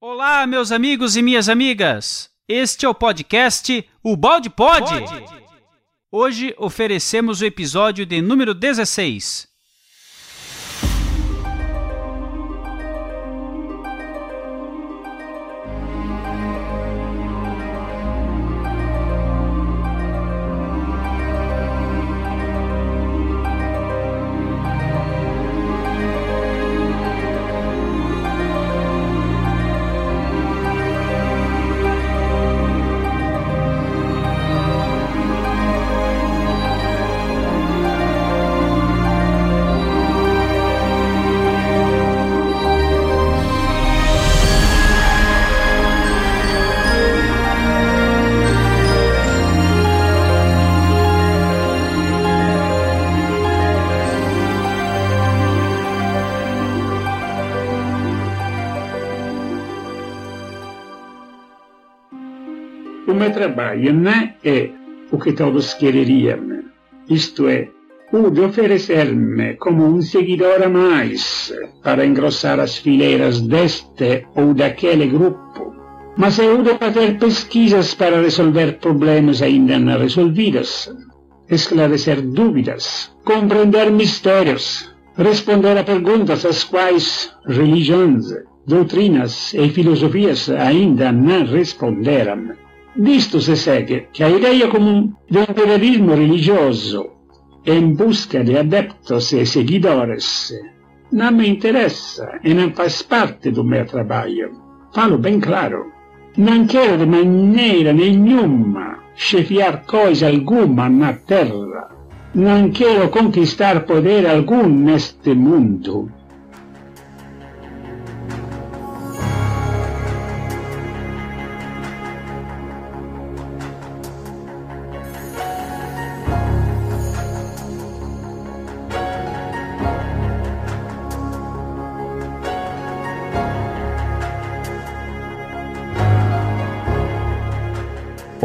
Olá, meus amigos e minhas amigas. Este é o podcast O Balde Pode. Hoje oferecemos o episódio de número 16. Não é o que todos quereriam, isto é, o de oferecer-me como um seguidor a mais para engrossar as fileiras deste ou daquele grupo, mas o de fazer pesquisas para resolver problemas ainda não resolvidos, esclarecer dúvidas, compreender mistérios, responder a perguntas às quais religiões, doutrinas e filosofias ainda não responderam. Disto se segue que a ideia comum de um terrorismo religioso em busca de adeptos e seguidores não me interessa e não faz parte do meu trabalho. Falo bem claro. Não quero de maneira nenhuma chefiar coisa alguma na terra. Não quero conquistar poder algum neste mundo.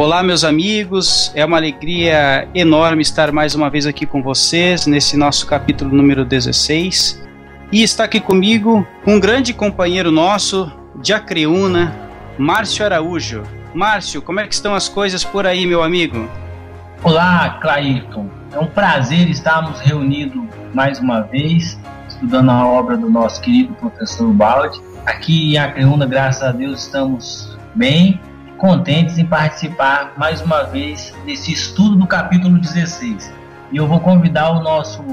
Olá, meus amigos. É uma alegria enorme estar mais uma vez aqui com vocês nesse nosso capítulo número 16. E está aqui comigo um grande companheiro nosso de Acreúna, Márcio Araújo. Márcio, como é que estão as coisas por aí, meu amigo? Olá, Clairton. É um prazer estarmos reunidos mais uma vez, estudando a obra do nosso querido professor Balde. Aqui em Acreúna, graças a Deus, estamos bem contentes em participar mais uma vez desse estudo do capítulo 16. E eu vou convidar o nosso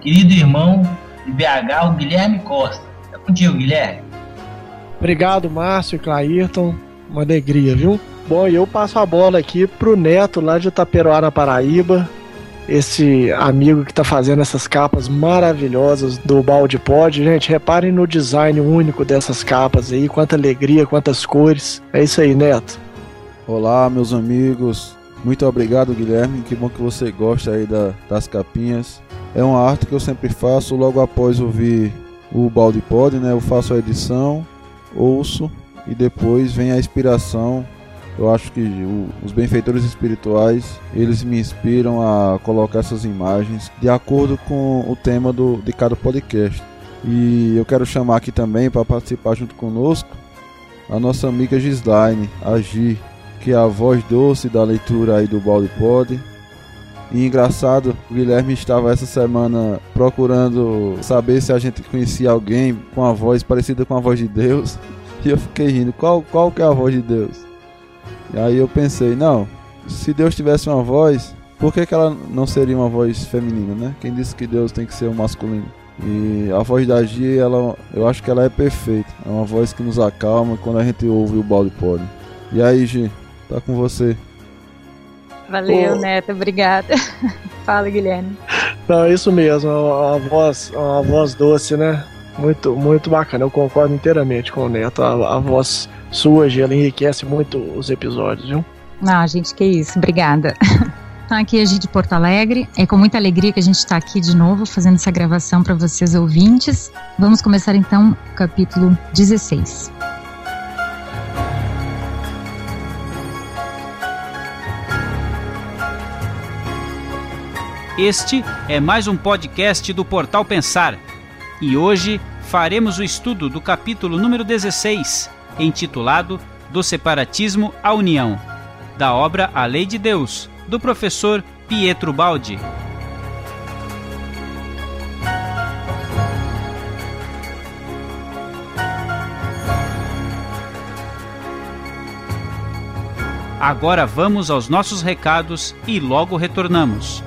querido irmão de BH, o Guilherme Costa. É contigo, Guilherme. Obrigado, Márcio e Clairton. Uma alegria, viu? Bom, eu passo a bola aqui pro Neto, lá de Itaperoá, na Paraíba. Esse amigo que está fazendo essas capas maravilhosas do Balde Pod. Gente, reparem no design único dessas capas aí, quanta alegria, quantas cores. É isso aí, Neto. Olá, meus amigos. Muito obrigado, Guilherme. Que bom que você gosta aí da, das capinhas. É uma arte que eu sempre faço logo após ouvir o Balde Pod, né? Eu faço a edição, ouço e depois vem a inspiração. Eu acho que o, os benfeitores espirituais, eles me inspiram a colocar essas imagens de acordo com o tema do, de cada podcast. E eu quero chamar aqui também para participar junto conosco a nossa amiga Gislaine, a Gi, que é a voz doce da leitura aí do Balde Pod. E engraçado, o Guilherme estava essa semana procurando saber se a gente conhecia alguém com a voz parecida com a voz de Deus. E eu fiquei rindo, qual, qual que é a voz de Deus? E aí eu pensei, não, se Deus tivesse uma voz, por que, que ela não seria uma voz feminina, né? Quem disse que Deus tem que ser um masculino? E a voz da Gia, ela, eu acho que ela é perfeita. É uma voz que nos acalma quando a gente ouve o balde pod. E aí, Gi, tá com você. Valeu, Neto, obrigada. Fala, Guilherme. Não, é isso mesmo, uma voz, uma voz doce, né? Muito, muito bacana, eu concordo inteiramente com o Neto. A, a voz sua, ela enriquece muito os episódios, viu? Ah, gente, que isso, obrigada. Então, aqui a gente de Porto Alegre. É com muita alegria que a gente está aqui de novo fazendo essa gravação para vocês ouvintes. Vamos começar então o capítulo 16. Este é mais um podcast do Portal Pensar. E hoje faremos o estudo do capítulo número 16, intitulado Do Separatismo à União, da obra A Lei de Deus, do professor Pietro Baldi. Agora vamos aos nossos recados e logo retornamos.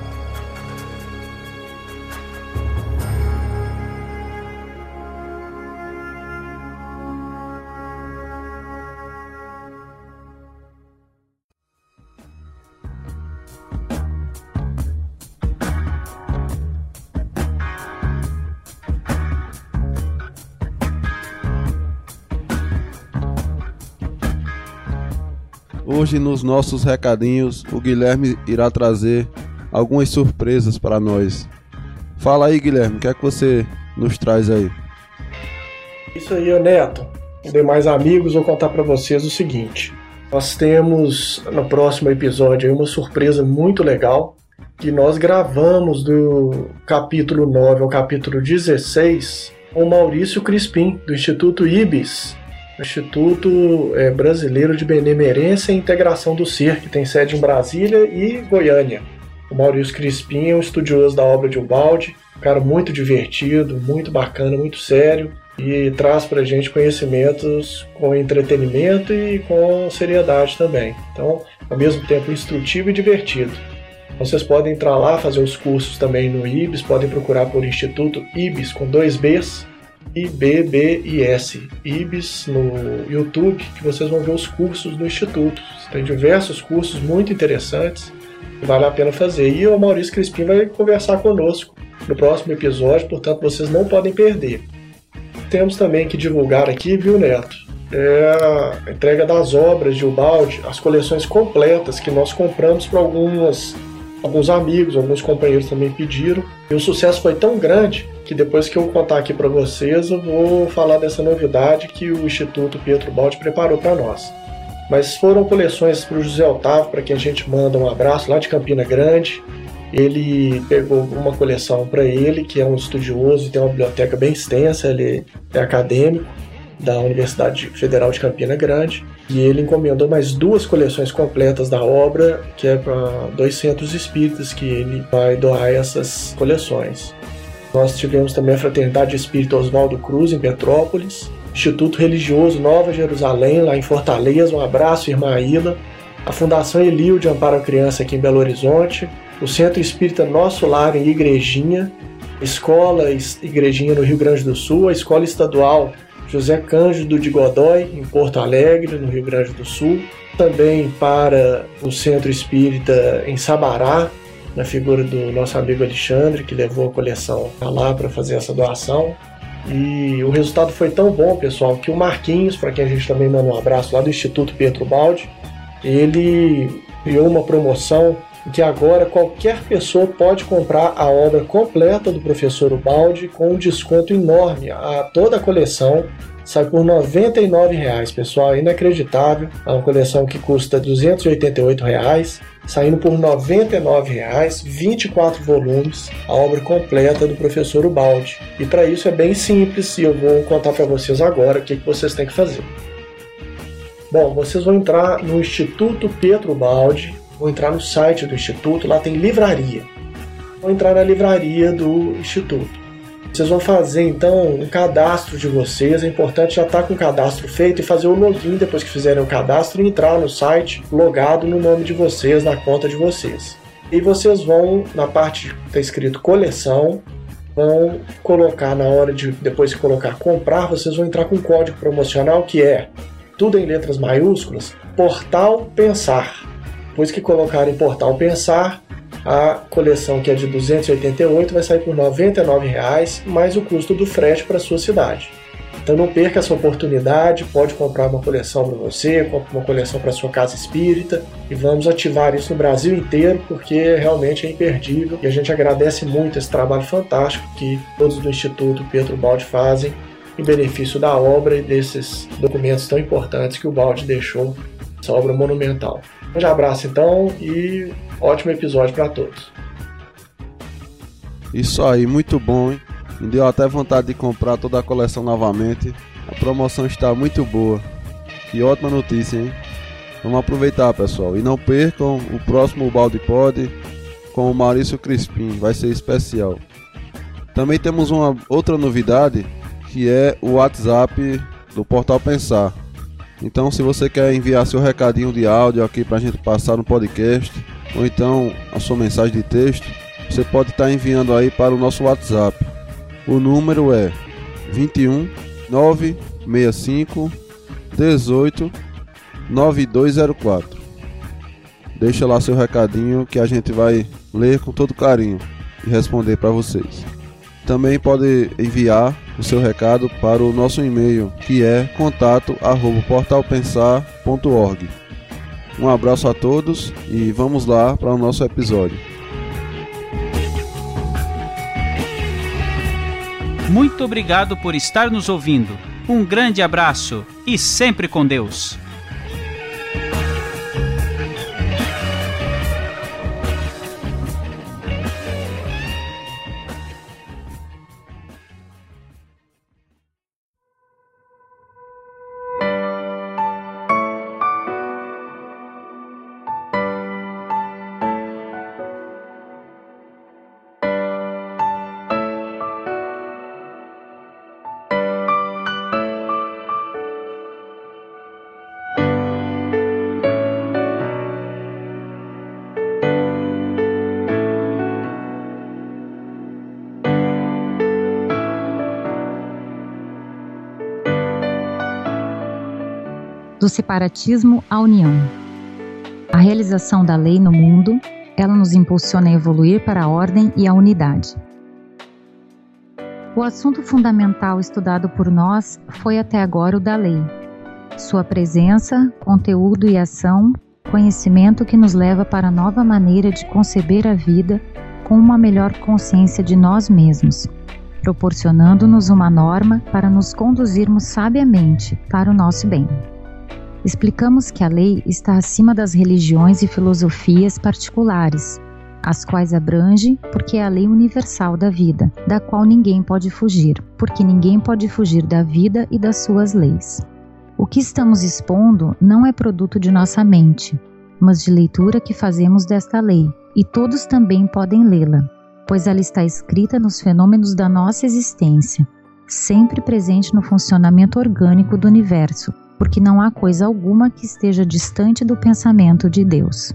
Hoje, nos nossos recadinhos, o Guilherme irá trazer algumas surpresas para nós. Fala aí, Guilherme, o que é que você nos traz aí? Isso aí, Neto. Demais amigos, vou contar para vocês o seguinte. Nós temos no próximo episódio uma surpresa muito legal que nós gravamos do capítulo 9 ao capítulo 16 com Maurício Crispim, do Instituto IBIS, Instituto é, Brasileiro de Benemerência e Integração do Ser, que tem sede em Brasília e Goiânia. O Maurício Crispim é um estudioso da obra de Ubaldi, um cara muito divertido, muito bacana, muito sério e traz para gente conhecimentos com entretenimento e com seriedade também. Então, ao mesmo tempo instrutivo e divertido. Vocês podem entrar lá, fazer os cursos também no IBS, podem procurar por Instituto IBS com dois Bs, IBBIS, IBIS no YouTube, que vocês vão ver os cursos do Instituto. Tem diversos cursos muito interessantes que vale a pena fazer. E o Maurício Crispim vai conversar conosco no próximo episódio, portanto vocês não podem perder. Temos também que divulgar aqui, viu, Neto? É a entrega das obras de Ubaldi, as coleções completas que nós compramos para algumas alguns amigos, alguns companheiros também pediram. E o sucesso foi tão grande que depois que eu contar aqui para vocês, eu vou falar dessa novidade que o Instituto Pietro Baldi preparou para nós. Mas foram coleções para o José Otávio, para quem a gente manda um abraço lá de Campina Grande. Ele pegou uma coleção para ele, que é um estudioso e tem uma biblioteca bem extensa, ele é acadêmico da Universidade Federal de Campina Grande. E ele encomendou mais duas coleções completas da obra, que é para dois centros espíritas que ele vai doar essas coleções. Nós tivemos também a Fraternidade Espírita Oswaldo Cruz, em Petrópolis, Instituto Religioso Nova Jerusalém, lá em Fortaleza, um abraço, irmã Ila, a Fundação Elio de Amparo à Criança, aqui em Belo Horizonte, o Centro Espírita Nosso Lar, em Igrejinha, Escola Igrejinha, no Rio Grande do Sul, a Escola Estadual José Cândido de Godói, em Porto Alegre, no Rio Grande do Sul. Também para o Centro Espírita em Sabará, na figura do nosso amigo Alexandre, que levou a coleção lá para fazer essa doação. E o resultado foi tão bom, pessoal, que o Marquinhos, para quem a gente também manda um abraço lá do Instituto Pietro Baldi, ele criou uma promoção que agora qualquer pessoa pode comprar a obra completa do professor Ubaldi com um desconto enorme a toda a coleção. Sai por R$ 99,00, pessoal, é inacreditável. É uma coleção que custa 288 reais, saindo por R$ 99,00, 24 volumes, a obra completa do professor Ubaldi. E para isso é bem simples e eu vou contar para vocês agora o que, que vocês têm que fazer. Bom, vocês vão entrar no Instituto Pedro Baldi, vão entrar no site do Instituto, lá tem livraria. Vão entrar na livraria do Instituto. Vocês vão fazer então um cadastro de vocês. É importante já estar tá com o cadastro feito e fazer o login depois que fizerem o cadastro e entrar no site logado no nome de vocês, na conta de vocês. E vocês vão, na parte que está escrito coleção, vão colocar na hora de depois de colocar comprar, vocês vão entrar com um código promocional que é tudo em letras maiúsculas, Portal Pensar. Depois que colocarem Portal Pensar, a coleção que é de 288 vai sair por R$ 99,00 mais o custo do frete para sua cidade. Então não perca essa oportunidade, pode comprar uma coleção para você, compre uma coleção para sua casa espírita e vamos ativar isso no Brasil inteiro porque realmente é imperdível e a gente agradece muito esse trabalho fantástico que todos do Instituto Pedro Balde fazem em benefício da obra e desses documentos tão importantes que o Balde deixou, essa obra monumental. Um grande abraço então e ótimo episódio para todos. Isso aí, muito bom, hein? Me deu até vontade de comprar toda a coleção novamente. A promoção está muito boa. Que ótima notícia, hein? Vamos aproveitar, pessoal. E não percam o próximo Balde Pod com o Maurício Crispim. Vai ser especial. Também temos uma outra novidade que é o WhatsApp do Portal Pensar. Então, se você quer enviar seu recadinho de áudio aqui para a gente passar no podcast, ou então a sua mensagem de texto, você pode estar tá enviando aí para o nosso WhatsApp. O número é 21 965 18 9204. Deixa lá seu recadinho que a gente vai ler com todo carinho e responder para vocês. Também pode enviar o seu recado para o nosso e-mail, que é contato@portalpensar.org. Um abraço a todos e vamos lá para o nosso episódio. Muito obrigado por estar nos ouvindo. Um grande abraço e sempre com Deus. Separatismo à união. A realização da lei no mundo, ela nos impulsiona a evoluir para a ordem e a unidade. O assunto fundamental estudado por nós foi até agora o da lei. Sua presença, conteúdo e ação, conhecimento que nos leva para nova maneira de conceber a vida com uma melhor consciência de nós mesmos, proporcionando-nos uma norma para nos conduzirmos sabiamente para o nosso bem. Explicamos que a lei está acima das religiões e filosofias particulares, as quais abrange porque é a lei universal da vida, da qual ninguém pode fugir, porque ninguém pode fugir da vida e das suas leis. O que estamos expondo não é produto de nossa mente, mas de leitura que fazemos desta lei, e todos também podem lê-la, pois ela está escrita nos fenômenos da nossa existência, sempre presente no funcionamento orgânico do universo, porque não há coisa alguma que esteja distante do pensamento de Deus.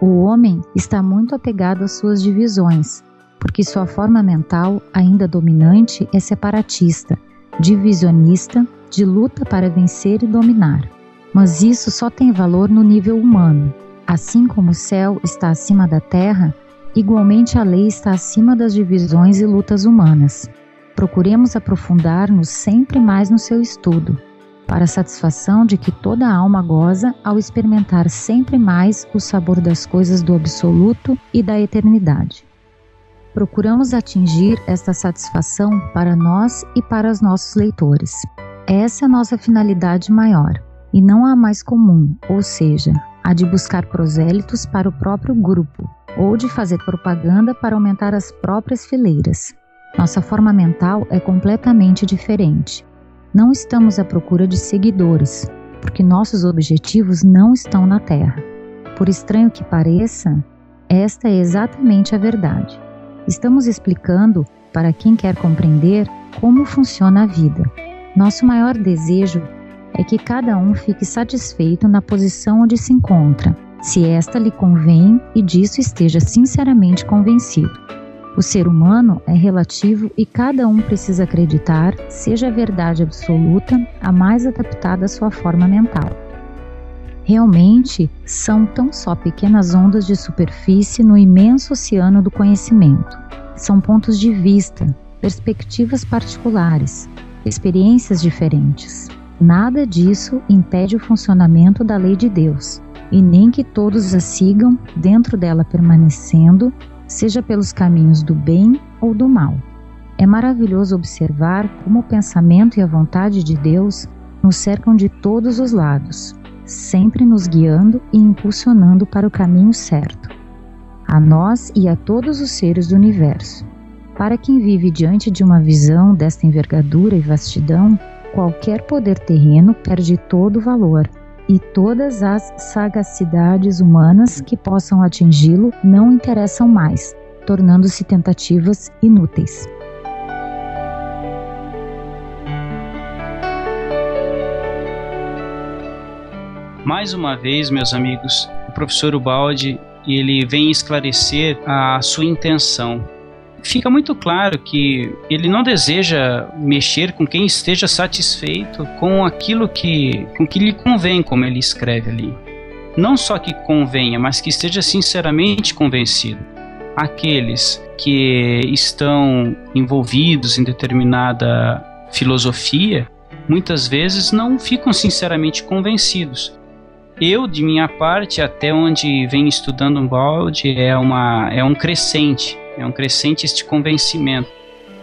O homem está muito apegado às suas divisões, porque sua forma mental, ainda dominante, é separatista, divisionista, de luta para vencer e dominar. Mas isso só tem valor no nível humano. Assim como o céu está acima da terra, igualmente a lei está acima das divisões e lutas humanas. Procuremos aprofundar-nos sempre mais no seu estudo, para a satisfação de que toda alma goza ao experimentar sempre mais o sabor das coisas do absoluto e da eternidade. Procuramos atingir esta satisfação para nós e para os nossos leitores. Essa é a nossa finalidade maior, e não a mais comum, ou seja, a de buscar prosélitos para o próprio grupo, ou de fazer propaganda para aumentar as próprias fileiras. Nossa forma mental é completamente diferente. Não estamos à procura de seguidores, porque nossos objetivos não estão na Terra. Por estranho que pareça, esta é exatamente a verdade. Estamos explicando para quem quer compreender como funciona a vida. Nosso maior desejo é que cada um fique satisfeito na posição onde se encontra, se esta lhe convém e disso esteja sinceramente convencido. O ser humano é relativo e cada um precisa acreditar, seja a verdade absoluta, a mais adaptada à sua forma mental. Realmente, são tão só pequenas ondas de superfície no imenso oceano do conhecimento. São pontos de vista, perspectivas particulares, experiências diferentes. Nada disso impede o funcionamento da lei de Deus, e nem que todos a sigam, dentro dela permanecendo, seja pelos caminhos do bem ou do mal. É maravilhoso observar como o pensamento e a vontade de Deus nos cercam de todos os lados, sempre nos guiando e impulsionando para o caminho certo, a nós e a todos os seres do universo. Para quem vive diante de uma visão desta envergadura e vastidão, qualquer poder terreno perde todo o valor, e todas as sagacidades humanas que possam atingi-lo não interessam mais, tornando-se tentativas inúteis. Mais uma vez, meus amigos, o professor Ubaldi ele vem esclarecer a sua intenção. Fica muito claro que ele não deseja mexer com quem esteja satisfeito com aquilo que, com que lhe convém, como ele escreve ali. Não só que convenha, mas que esteja sinceramente convencido. Aqueles que estão envolvidos em determinada filosofia, muitas vezes não ficam sinceramente convencidos. Eu, de minha parte, até onde venho estudando um balde, é, uma, é um crescente, é um crescente este convencimento,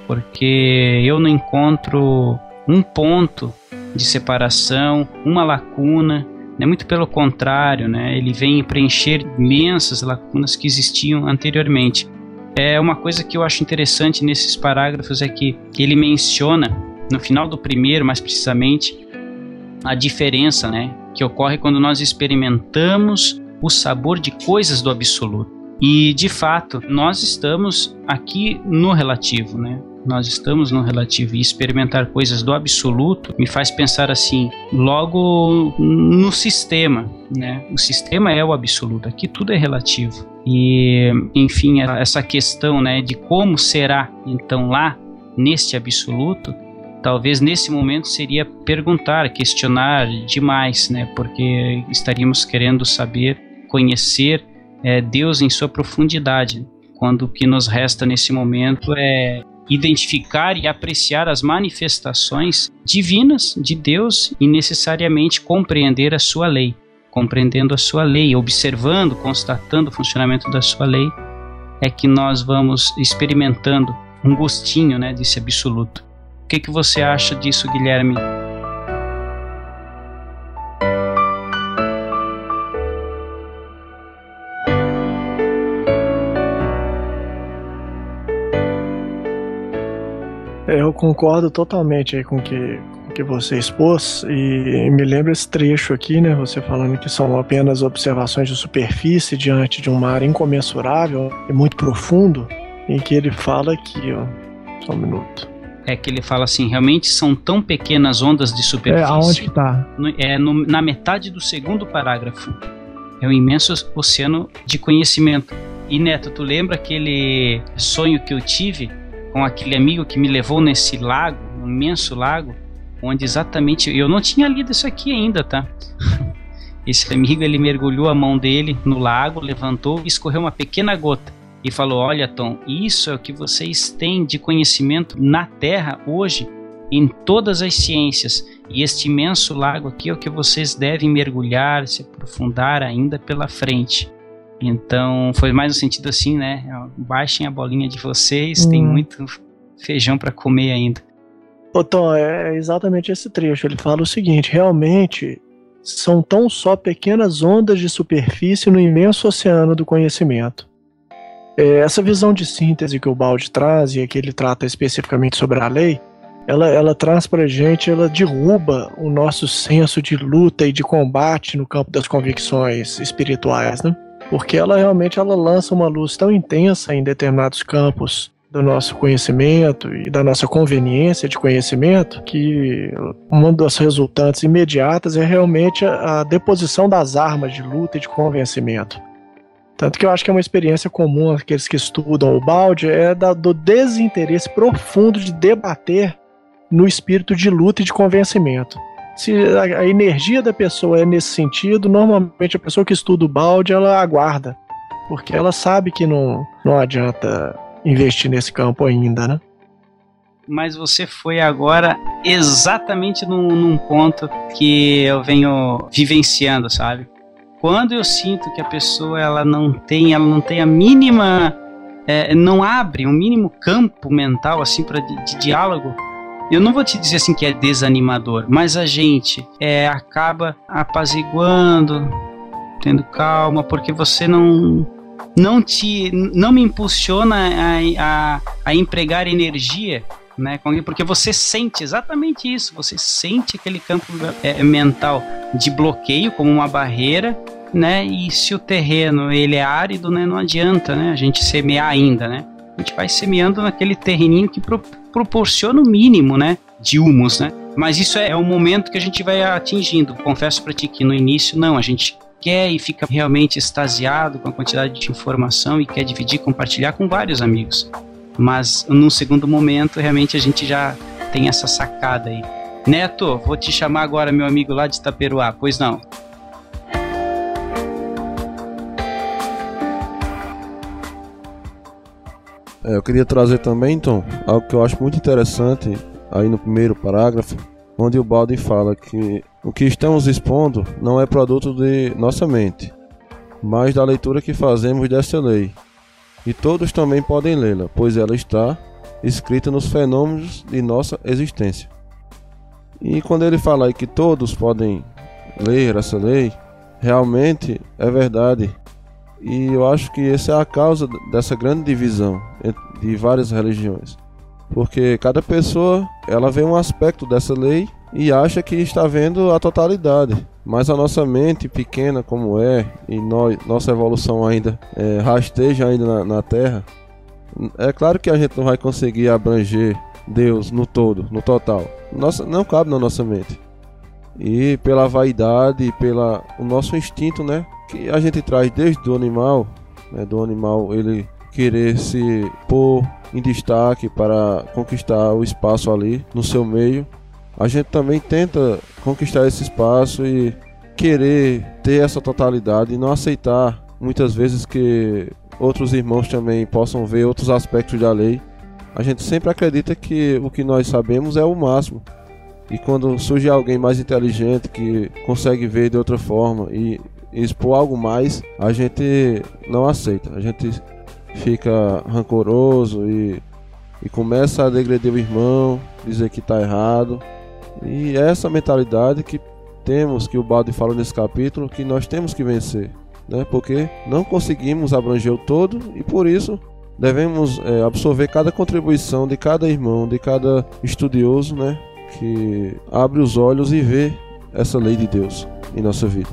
porque eu não encontro um ponto de separação, uma lacuna, né? muito pelo contrário, né? ele vem preencher imensas lacunas que existiam anteriormente. É uma coisa que eu acho interessante nesses parágrafos é que, ele menciona, no final do primeiro mais precisamente, a diferença né, que ocorre quando nós experimentamos o sabor de coisas do absoluto. E de fato, nós estamos aqui no relativo, né? Nós estamos no relativo e experimentar coisas do absoluto me faz pensar assim, logo no sistema, né? O sistema é o absoluto, aqui tudo é relativo. E, enfim, essa questão, né, de como será então lá neste absoluto, talvez nesse momento seria perguntar, questionar demais, né? Porque estaríamos querendo saber, conhecer é, Deus em sua profundidade, quando o que nos resta nesse momento é identificar e apreciar as manifestações divinas de Deus e necessariamente compreender a sua lei. Compreendendo a sua lei, observando, constatando o funcionamento da sua lei, é que nós vamos experimentando um gostinho né, desse absoluto. O que, que você acha disso, Guilherme? Eu concordo totalmente com o que, com que você expôs e me lembra esse trecho aqui, né? Você falando que são apenas observações de superfície diante de um mar incomensurável e muito profundo, em que ele fala aqui, ó. Só um minuto é que ele fala assim, realmente são tão pequenas ondas de superfície. É, aonde que tá? No, é no, na metade do segundo parágrafo. É um imenso oceano de conhecimento. E Neto, tu lembra aquele sonho que eu tive com aquele amigo que me levou nesse lago, um imenso lago, onde exatamente eu não tinha lido isso aqui ainda, tá? Esse amigo ele mergulhou a mão dele no lago, levantou e escorreu uma pequena gota e falou: Olha, Tom, isso é o que vocês têm de conhecimento na Terra hoje, em todas as ciências. E este imenso lago aqui é o que vocês devem mergulhar, se aprofundar ainda pela frente. Então, foi mais no sentido assim, né? Baixem a bolinha de vocês, hum. tem muito feijão para comer ainda. Ô Tom, é exatamente esse trecho. Ele fala o seguinte: realmente são tão só pequenas ondas de superfície no imenso oceano do conhecimento. É, essa visão de síntese que o Balde traz, e que ele trata especificamente sobre a lei, ela, ela traz para gente, ela derruba o nosso senso de luta e de combate no campo das convicções espirituais, né? Porque ela realmente ela lança uma luz tão intensa em determinados campos do nosso conhecimento e da nossa conveniência de conhecimento que uma das resultantes imediatas é realmente a, deposição das armas de luta e de convencimento. Tanto que eu acho que é uma experiência comum aqueles que estudam o balde, é da, do desinteresse profundo de debater no espírito de luta e de convencimento. Se a, energia da pessoa é nesse sentido, normalmente a pessoa que estuda o balde, ela aguarda. Porque ela sabe que não, não adianta investir nesse campo ainda, né? Mas você foi agora exatamente num, num ponto que eu venho vivenciando, sabe? quando eu sinto que a pessoa ela não tem, ela não tem a mínima, é, não abre um mínimo campo mental assim para de, de, diálogo, eu não vou te dizer assim que é desanimador, mas a gente é, acaba apaziguando, tendo calma, porque você não não te não me impulsiona a, a, a empregar energia né? Porque você sente exatamente isso, você sente aquele campo é, mental de bloqueio como uma barreira, né? E se o terreno ele é árido, né? Não adianta, né? A gente semear ainda, né? A gente vai semeando naquele terreninho que pro, proporciona o mínimo, né? De humus, né? Mas isso é, é o momento que a gente vai atingindo. Confesso para ti que no início não, a gente quer e fica realmente extasiado com a quantidade de informação e quer dividir, compartilhar com vários amigos. Mas num segundo momento, realmente a gente já tem essa sacada aí. Neto, vou te chamar agora, meu amigo lá de Itaperuá, pois não? Eu queria trazer também, então, algo que eu acho muito interessante aí no primeiro parágrafo, onde o Baldi fala que o que estamos expondo não é produto de nossa mente, mas da leitura que fazemos dessa lei. E todos também podem lê-la, pois ela está escrita nos fenômenos de nossa existência. E quando ele fala aí que todos podem ler essa lei, realmente é verdade. E eu acho que essa é a causa dessa grande divisão de várias religiões. Porque cada pessoa, ela vê um aspecto dessa lei e acha que está vendo a totalidade. Mas a nossa mente pequena como é, e nós, nossa evolução ainda é, rasteja ainda na, na Terra, é claro que a gente não vai conseguir abranger Deus no todo, no total. Nossa, não cabe na nossa mente. E pela vaidade, pela o nosso instinto, né, que a gente traz desde o animal, né, do animal ele querer se pôr em destaque para conquistar o espaço ali no seu meio a gente também tenta conquistar esse espaço e querer ter essa totalidade e não aceitar muitas vezes que outros irmãos também possam ver outros aspectos da lei. A gente sempre acredita que o que nós sabemos é o máximo. E quando surge alguém mais inteligente que consegue ver de outra forma e expor algo mais, a gente não aceita. A gente fica rancoroso e, e começa a degredir o irmão, dizer que está errado. E é essa mentalidade que temos, que o Balde fala nesse capítulo, que nós temos que vencer, né? Porque não conseguimos abranger o todo e por isso devemos é, absorver cada contribuição de cada irmão, de cada estudioso, né? Que abre os olhos e vê essa lei de Deus em nossa vida.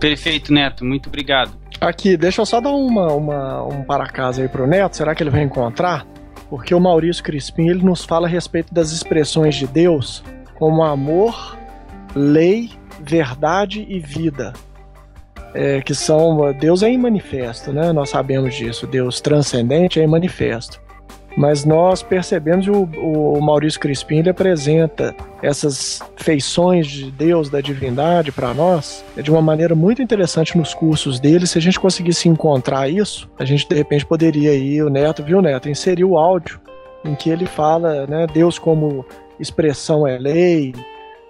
Perfeito, Neto. Muito obrigado. Aqui, deixa eu só dar uma, uma, um para casa aí pro Neto. Será que ele vai encontrar? porque o Maurício Crispim ele nos fala a respeito das expressões de Deus como amor, lei, verdade e vida. É, que são Deus é em manifesto, né? Nós sabemos disso. Deus transcendente é em manifesto. Mas nós percebemos que o, o Maurício Crispim ele apresenta essas feições de Deus, da divindade para nós, de uma maneira muito interessante nos cursos dele. Se a gente conseguisse encontrar isso, a gente de repente poderia ir, o Neto, viu, Neto, inserir o áudio em que ele fala, né, Deus como expressão é lei,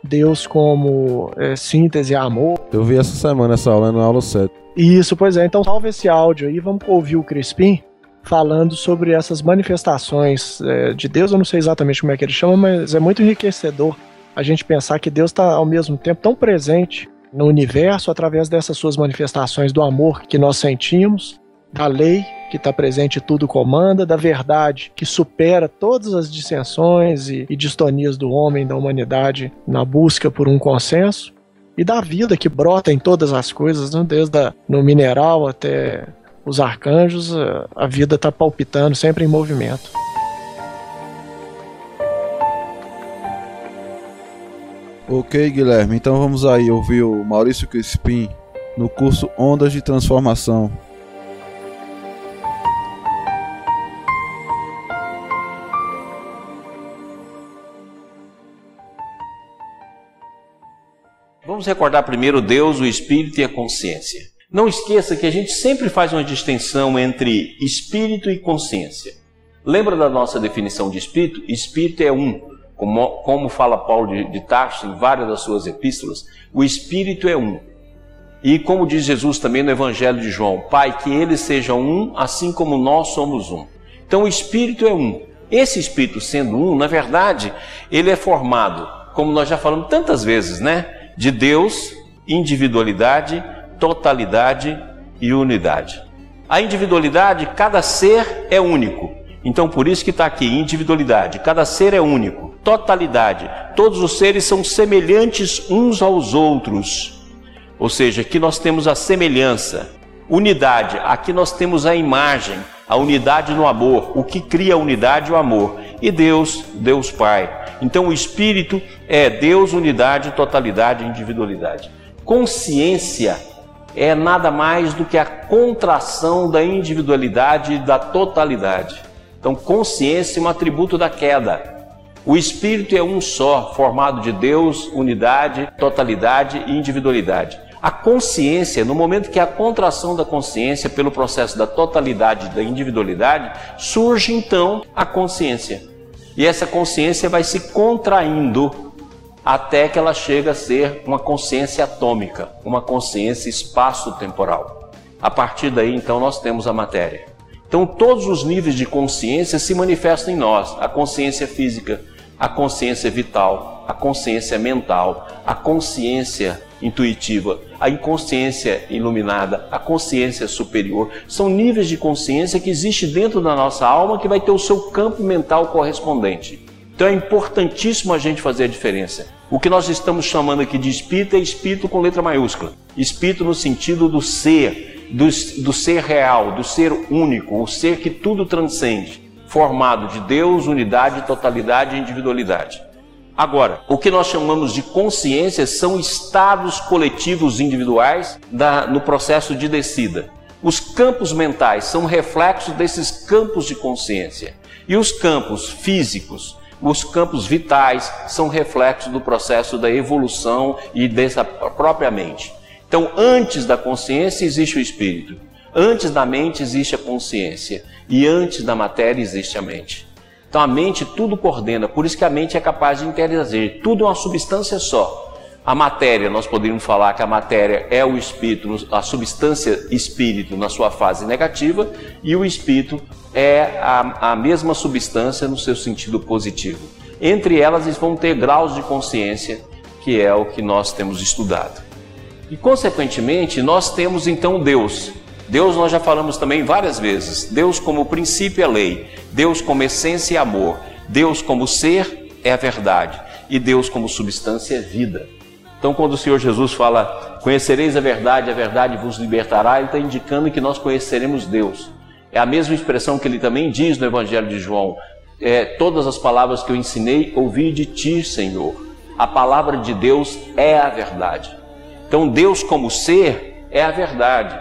Deus como é, síntese é amor. Eu vi essa semana essa aula na aula 7. Isso, pois é. Então salve esse áudio aí, vamos ouvir o Crispim falando sobre essas manifestações é, de Deus. Eu não sei exatamente como é que ele chama, mas é muito enriquecedor a gente pensar que Deus está ao mesmo tempo tão presente no universo através dessas suas manifestações do amor que nós sentimos, da lei que está presente e tudo comanda, da verdade que supera todas as dissensões e, e distonias do homem, da humanidade na busca por um consenso e da vida que brota em todas as coisas, né? desde a, no mineral até os arcanjos, a vida está palpitando, sempre em movimento. Ok, Guilherme, então vamos aí ouvir o Maurício Crispim no curso Ondas de Transformação. Vamos recordar primeiro Deus, o Espírito e a consciência. Não esqueça que a gente sempre faz uma distinção entre espírito e consciência. Lembra da nossa definição de espírito? Espírito é um. Como, como fala Paulo de, de Tarso em várias das suas epístolas, o espírito é um. E como diz Jesus também no Evangelho de João, Pai, que eles sejam um, assim como nós somos um. Então o espírito é um. Esse espírito sendo um, na verdade, ele é formado, como nós já falamos tantas vezes, né? De Deus, individualidade totalidade e unidade. A individualidade, cada ser é único. Então, por isso que está aqui individualidade. Cada ser é único. Totalidade. Todos os seres são semelhantes uns aos outros. Ou seja, aqui nós temos a semelhança. Unidade. Aqui nós temos a imagem, a unidade no amor. O que cria a unidade o amor. E Deus, Deus Pai. Então, o Espírito é Deus, unidade, totalidade, individualidade. Consciência é nada mais do que a contração da individualidade e da totalidade. Então, consciência é um atributo da queda. O espírito é um só, formado de Deus, unidade, totalidade e individualidade. A consciência, no momento que a contração da consciência pelo processo da totalidade da individualidade, surge então a consciência. E essa consciência vai se contraindo até que ela chega a ser uma consciência atômica, uma consciência espaço-temporal. A partir daí, então, nós temos a matéria. Então, todos os níveis de consciência se manifestam em nós: a consciência física, a consciência vital, a consciência mental, a consciência intuitiva, a inconsciência iluminada, a consciência superior. São níveis de consciência que existe dentro da nossa alma que vai ter o seu campo mental correspondente. Então é importantíssimo a gente fazer a diferença. O que nós estamos chamando aqui de espírito é espírito com letra maiúscula. Espírito no sentido do ser, do, do ser real, do ser único, o ser que tudo transcende, formado de Deus, unidade, totalidade e individualidade. Agora, o que nós chamamos de consciência são estados coletivos individuais da, no processo de descida. Os campos mentais são reflexos desses campos de consciência. E os campos físicos os campos vitais são reflexos do processo da evolução e dessa própria mente. Então, antes da consciência existe o espírito, antes da mente existe a consciência e antes da matéria existe a mente. Então, a mente tudo coordena, por isso que a mente é capaz de interagir, tudo é uma substância só. A matéria, nós poderíamos falar que a matéria é o espírito, a substância espírito na sua fase negativa, e o espírito é a, a mesma substância no seu sentido positivo. Entre elas vão ter graus de consciência, que é o que nós temos estudado. E, consequentemente, nós temos então Deus. Deus nós já falamos também várias vezes. Deus como princípio é lei, Deus como essência é amor, Deus como ser é a verdade e Deus como substância é vida. Então, quando o Senhor Jesus fala, conhecereis a verdade, a verdade vos libertará, ele está indicando que nós conheceremos Deus. É a mesma expressão que ele também diz no Evangelho de João: é, Todas as palavras que eu ensinei, ouvi de ti, Senhor. A palavra de Deus é a verdade. Então, Deus como ser é a verdade.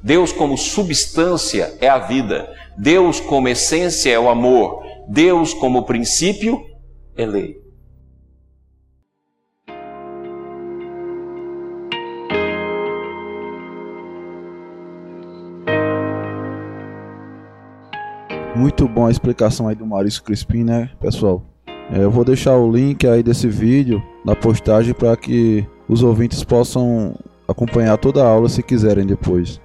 Deus como substância é a vida. Deus como essência é o amor. Deus como princípio é lei. Muito bom a explicação aí do Maurício Crispim, né, pessoal? É, eu vou deixar o link aí desse vídeo na postagem para que os ouvintes possam acompanhar toda a aula se quiserem depois.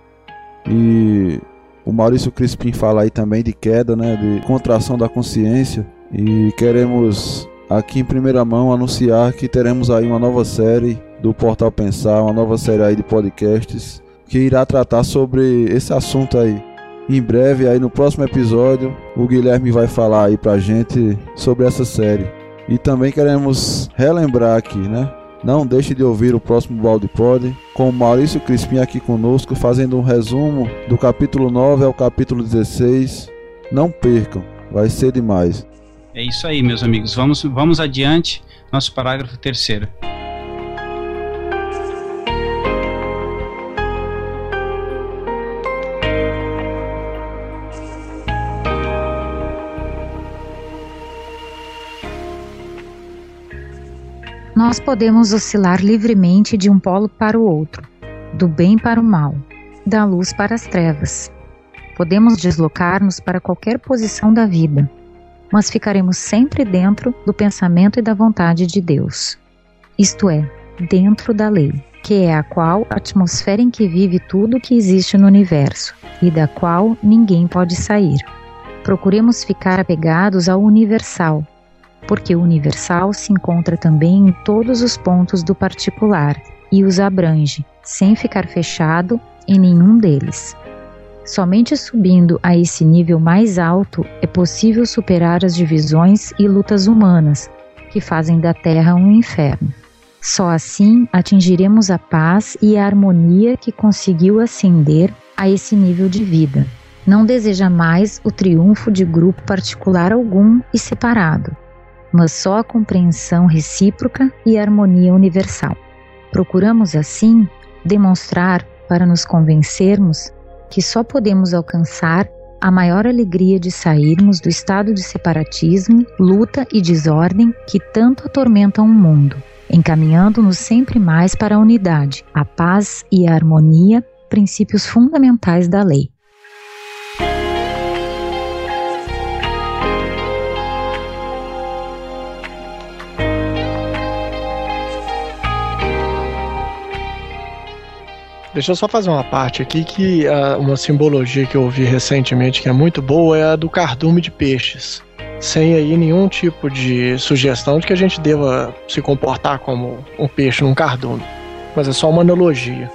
E o Maurício Crispim fala aí também de queda, né, de contração da consciência e queremos aqui em primeira mão anunciar que teremos aí uma nova série do Portal Pensar, uma nova série aí de podcasts que irá tratar sobre esse assunto aí em breve, aí no próximo episódio, o Guilherme vai falar aí pra gente sobre essa série. E também queremos relembrar aqui, né? Não deixe de ouvir o próximo Balde Pod com o Maurício Crispim aqui conosco, fazendo um resumo do capítulo 9 ao capítulo 16. Não percam, vai ser demais. É isso aí, meus amigos. Vamos, vamos adiante. Nosso parágrafo terceiro. Nós podemos oscilar livremente de um polo para o outro, do bem para o mal, da luz para as trevas. Podemos deslocar-nos para qualquer posição da vida, mas ficaremos sempre dentro do pensamento e da vontade de Deus. Isto é, dentro da lei, que é a qual a atmosfera em que vive tudo que existe no universo e da qual ninguém pode sair. Procuremos ficar apegados ao universal, porque o universal se encontra também em todos os pontos do particular e os abrange, sem ficar fechado em nenhum deles. Somente subindo a esse nível mais alto é possível superar as divisões e lutas humanas que fazem da Terra um inferno. Só assim atingiremos a paz e a harmonia que conseguiu ascender a esse nível de vida. Não deseja mais o triunfo de grupo particular algum e separado, mas só a compreensão recíproca e harmonia universal. Procuramos, assim, demonstrar para nos convencermos que só podemos alcançar a maior alegria de sairmos do estado de separatismo, luta e desordem que tanto atormentam o mundo encaminhando-nos sempre mais para a unidade, a paz e a harmonia, princípios fundamentais da lei. Deixa eu só fazer uma parte aqui que uh, uma simbologia que eu ouvi recentemente que é muito boa é a do cardume de peixes sem aí nenhum tipo de sugestão de que a gente deva se comportar como um peixe num cardume. Mas é só uma analogia.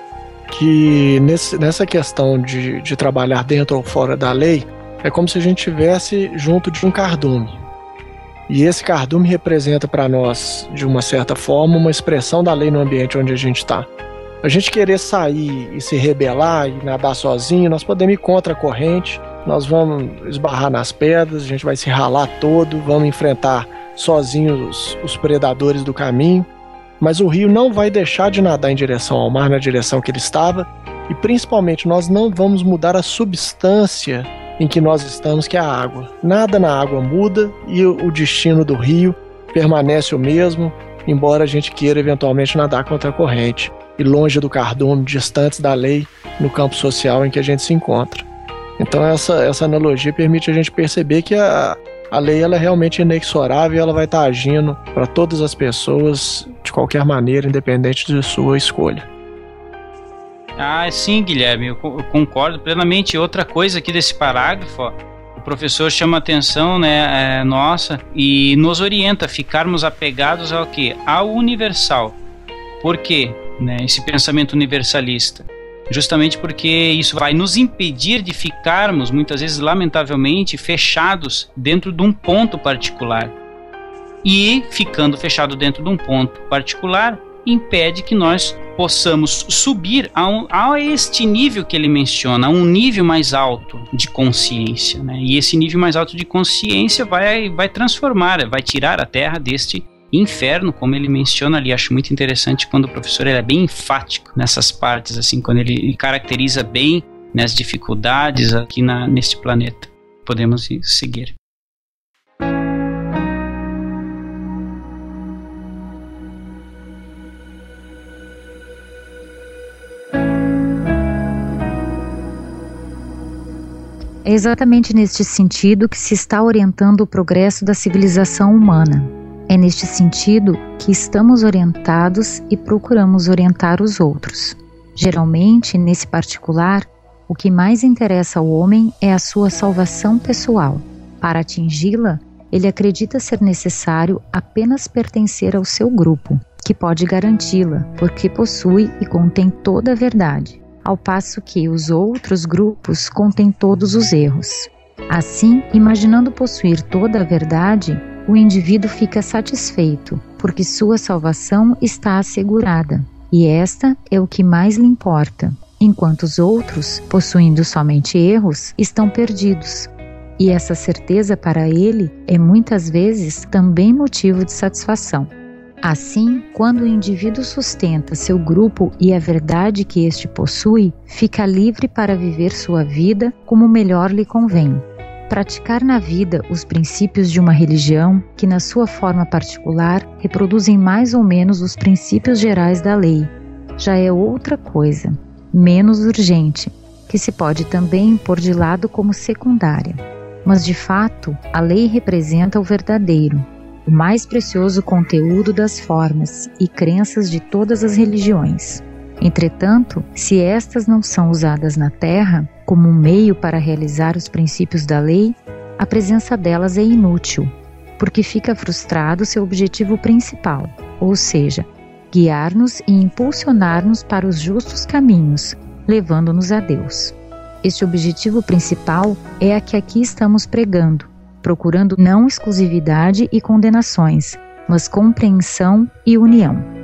Que nesse, nessa questão de, de trabalhar dentro ou fora da lei, é como se a gente estivesse junto de um cardume. E esse cardume representa para nós, de uma certa forma, uma expressão da lei no ambiente onde a gente está. A gente querer sair e se rebelar e nadar sozinho, nós podemos ir contra a corrente, nós vamos esbarrar nas pedras, a gente vai se ralar todo, vamos enfrentar sozinhos os, os predadores do caminho. Mas o rio não vai deixar de nadar em direção ao mar, na direção que ele estava, e principalmente nós não vamos mudar a substância em que nós estamos, que é a água. Nada na água muda e o destino do rio permanece o mesmo, embora a gente queira eventualmente nadar contra a corrente e longe do cardume, distantes da lei, no campo social em que a gente se encontra. Então essa, essa analogia permite a gente perceber que a, a lei ela é realmente inexorável e ela vai estar agindo para todas as pessoas de qualquer maneira, independente de sua escolha. Ah, sim, Guilherme, eu concordo plenamente. Outra coisa aqui desse parágrafo, ó, o professor chama atenção, né, é, nossa, e nos orienta a ficarmos apegados ao que? Ao universal. Por quê? Né, esse pensamento universalista justamente porque isso vai nos impedir de ficarmos, muitas vezes, lamentavelmente, fechados dentro de um ponto particular. E ficando fechado dentro de um ponto particular, impede que nós possamos subir a, um, a este nível que ele menciona, a um nível mais alto de consciência. Né? E esse nível mais alto de consciência vai, vai transformar, vai tirar a Terra deste inferno, como ele menciona ali. Acho muito interessante quando o professor é bem enfático nessas partes, assim, quando ele caracteriza bem né, as dificuldades aqui na, neste planeta. Podemos seguir. É exatamente neste sentido que se está orientando o progresso da civilização humana. É neste sentido que estamos orientados e procuramos orientar os outros. Geralmente, nesse particular, o que mais interessa ao homem é a sua salvação pessoal. Para atingi-la, ele acredita ser necessário apenas pertencer ao seu grupo, que pode garanti-la, porque possui e contém toda a verdade, ao passo que os outros grupos contêm todos os erros. Assim, imaginando possuir toda a verdade, o indivíduo fica satisfeito, porque sua salvação está assegurada, e esta é o que mais lhe importa, enquanto os outros, possuindo somente erros, estão perdidos. E essa certeza para ele é muitas vezes também motivo de satisfação. Assim, quando o indivíduo sustenta seu grupo e a verdade que este possui, fica livre para viver sua vida como melhor lhe convém. Praticar na vida os princípios de uma religião que, na sua forma particular, reproduzem mais ou menos os princípios gerais da lei, já é outra coisa, menos urgente, que se pode também pôr de lado como secundária. Mas, de fato, a lei representa o verdadeiro, o mais precioso conteúdo das formas e crenças de todas as religiões. Entretanto, se estas não são usadas na Terra como um meio para realizar os princípios da lei, a presença delas é inútil, porque fica frustrado seu objetivo principal, ou seja, guiar-nos e impulsionar-nos para os justos caminhos, levando-nos a Deus. Este objetivo principal é a que aqui estamos pregando, procurando não exclusividade e condenações, mas compreensão e união.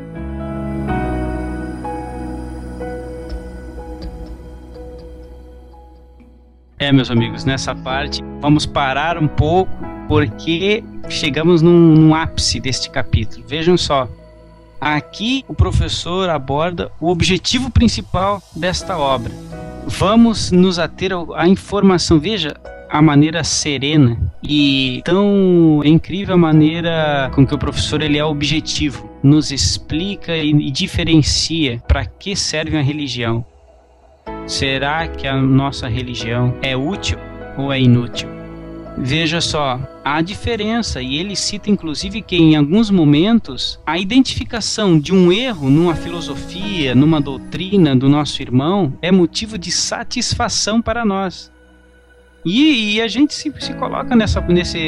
É, meus amigos, nessa parte vamos parar um pouco porque chegamos num, num ápice deste capítulo. Vejam só, aqui o professor aborda o objetivo principal desta obra. Vamos nos ater à informação. Veja, a maneira serena e tão incrível a maneira com que o professor ele é objetivo, nos explica e, e diferencia para que serve a religião. Será que a nossa religião é útil ou é inútil? Veja só, há diferença, e ele cita inclusive que em alguns momentos a identificação de um erro numa filosofia, numa doutrina do nosso irmão é motivo de satisfação para nós. E, e, a gente se, se coloca nessa. Nesse,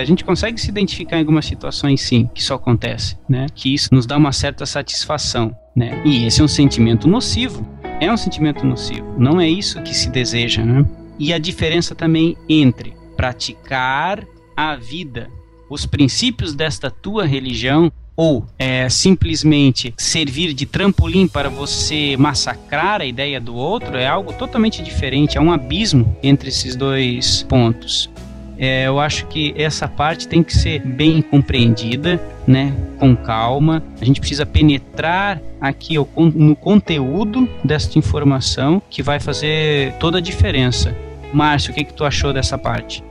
a gente consegue se identificar em algumas situações, sim, que isso acontece, né? Que isso nos dá uma certa satisfação, né? E esse é um sentimento nocivo é um sentimento nocivo. Não é isso que se deseja, né? E a diferença também entre praticar a vida, os princípios desta tua religião ou é, simplesmente servir de trampolim para você massacrar a ideia do outro é algo totalmente diferente. Há um abismo entre esses dois pontos. É, eu acho que essa parte tem que ser bem compreendida, né, com calma. A gente precisa penetrar aqui no conteúdo desta informação que vai fazer toda a diferença. Márcio, o que, que tu achou dessa parte?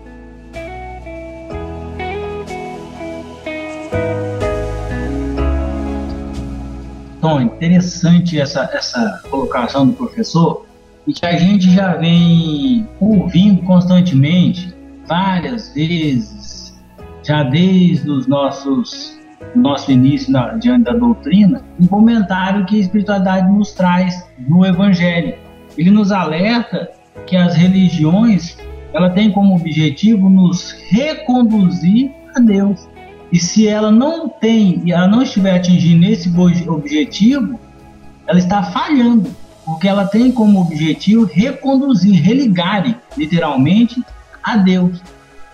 Tom, interessante essa, essa colocação do professor e que a gente já vem ouvindo constantemente várias vezes, já desde os nossos nosso início na, diante da doutrina, um comentário que a espiritualidade nos traz no Evangelho. Ele nos alerta que as religiões ela tem como objetivo nos reconduzir a Deus. E se ela não tem, e ela não estiver atingindo esse objetivo, ela está falhando, porque ela tem como objetivo reconduzir, religar, literalmente, a Deus.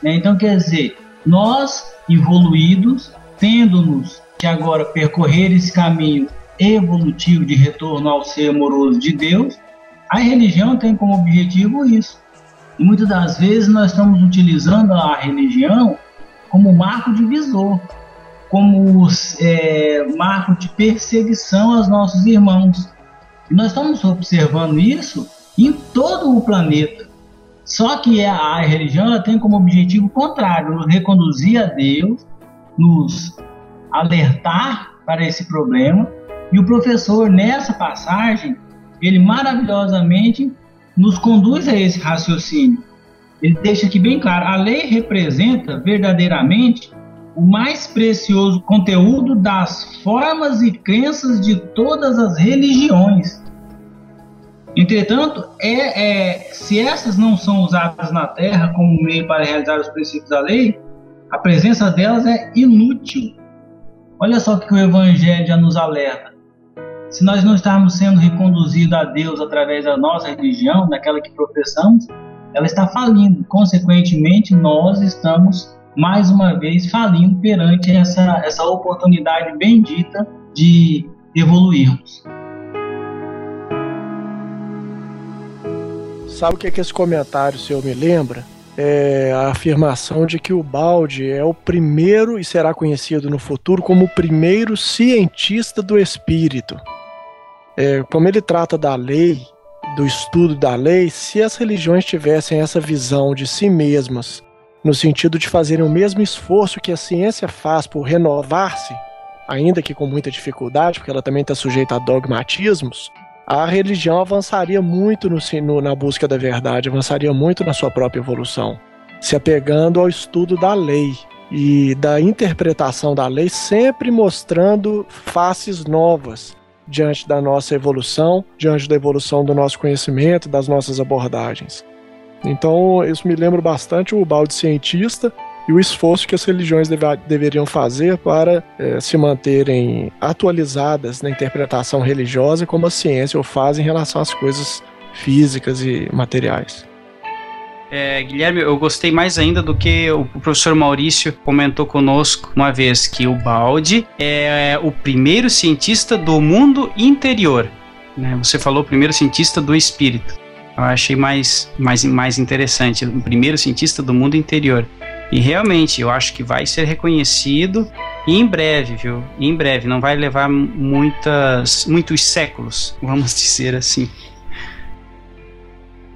Né? Então, quer dizer, nós evoluídos, tendo-nos que agora percorrer esse caminho evolutivo de retorno ao ser amoroso de Deus, a religião tem como objetivo isso. E muitas das vezes nós estamos utilizando a religião como marco divisor, como é, marco de perseguição aos nossos irmãos. E nós estamos observando isso em todo o planeta. Só que a, a religião tem como objetivo contrário, nos reconduzir a Deus, nos alertar para esse problema. E o professor, nessa passagem, ele maravilhosamente nos conduz a esse raciocínio. Ele deixa aqui bem claro: a lei representa verdadeiramente o mais precioso conteúdo das formas e crenças de todas as religiões. Entretanto, é, é, se essas não são usadas na Terra como meio para realizar os princípios da lei, a presença delas é inútil. Olha só o que o Evangelho já nos alerta. Se nós não estarmos sendo reconduzidos a Deus através da nossa religião, daquela que professamos, ela está falindo. Consequentemente, nós estamos mais uma vez falindo perante essa, essa oportunidade bendita de evoluirmos. Sabe o que, é que esse comentário seu me lembra? É a afirmação de que o Balde é o primeiro e será conhecido no futuro como o primeiro cientista do espírito. É, como ele trata da lei, do estudo da lei, se as religiões tivessem essa visão de si mesmas, no sentido de fazerem o mesmo esforço que a ciência faz por renovar-se, ainda que com muita dificuldade, porque ela também está sujeita a dogmatismos, a religião avançaria muito no, no, na busca da verdade, avançaria muito na sua própria evolução, se apegando ao estudo da lei e da interpretação da lei, sempre mostrando faces novas diante da nossa evolução, diante da evolução do nosso conhecimento, das nossas abordagens. Então, isso me lembra bastante o balde cientista e o esforço que as religiões deve, deveriam fazer para é, se manterem atualizadas na interpretação religiosa, como a ciência o faz em relação às coisas físicas e materiais. É, Guilherme, eu gostei mais ainda do que o professor Maurício comentou conosco uma vez que o Balde é o primeiro cientista do mundo interior. Né? Você falou o primeiro cientista do espírito. Eu achei mais, mais, mais interessante, o primeiro cientista do mundo interior. E realmente, eu acho que vai ser reconhecido e em breve, viu? Em breve, não vai levar muitas, muitos séculos, vamos dizer assim.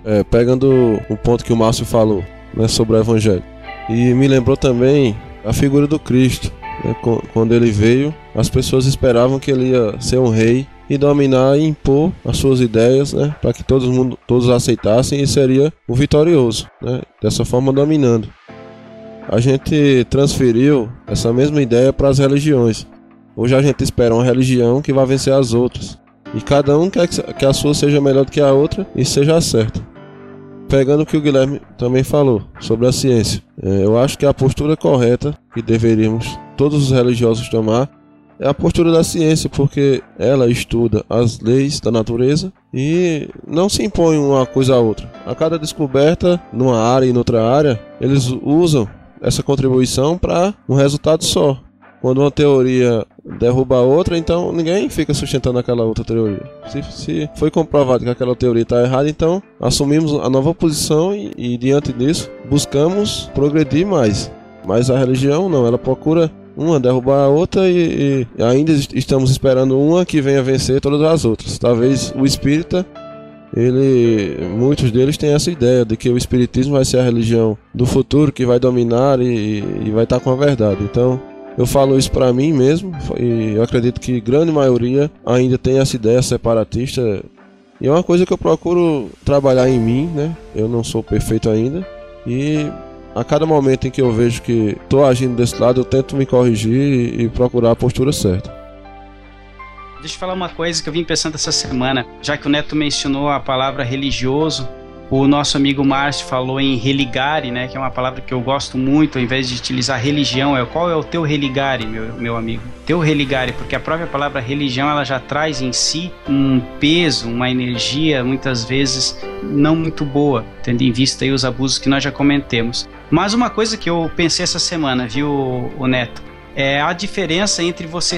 É, pegando o ponto que o Márcio falou né, sobre o Evangelho. E me lembrou também a figura do Cristo. Né, quando ele veio, as pessoas esperavam que ele ia ser um rei e dominar e impor as suas ideias, né, para que todo mundo, todos aceitassem e seria o vitorioso, né, dessa forma dominando. A gente transferiu essa mesma ideia para as religiões. Hoje a gente espera uma religião que vai vencer as outras. E cada um quer que a sua seja melhor do que a outra e seja certa pegando o que o Guilherme também falou sobre a ciência, é, eu acho que a postura correta que deveríamos todos os religiosos tomar é a postura da ciência, porque ela estuda as leis da natureza e não se impõe uma coisa a outra. A cada descoberta, numa área e noutra área, eles usam essa contribuição para um resultado só. Quando uma teoria derruba a outra, então ninguém fica sustentando aquela outra teoria. Se, se foi comprovado que aquela teoria está errada, então assumimos a nova posição e, e diante disso buscamos progredir mais. Mas a religião não, ela procura uma derrubar a outra e, e, ainda estamos esperando uma que venha vencer todas as outras. Talvez o espírita, ele, muitos deles têm essa ideia de que o espiritismo vai ser a religião do futuro que vai dominar e, e vai estar com a verdade. Então, eu falo isso para mim mesmo e eu acredito que grande maioria ainda tem essa ideia separatista. E é uma coisa que eu procuro trabalhar em mim, né? Eu não sou perfeito ainda e a cada momento em que eu vejo que estou agindo desse lado, eu tento me corrigir e procurar a postura certa. Deixa eu falar uma coisa que eu vim pensando essa semana, já que o Neto mencionou a palavra religioso. O nosso amigo Márcio falou em religare, né, que é uma palavra que eu gosto muito, ao invés de utilizar religião, é qual é o teu religare, meu, meu amigo? Teu religare, porque a própria palavra religião ela já traz em si um peso, uma energia, muitas vezes não muito boa, tendo em vista aí os abusos que nós já comentemos. Mas uma coisa que eu pensei essa semana, viu, o Neto, é a diferença entre você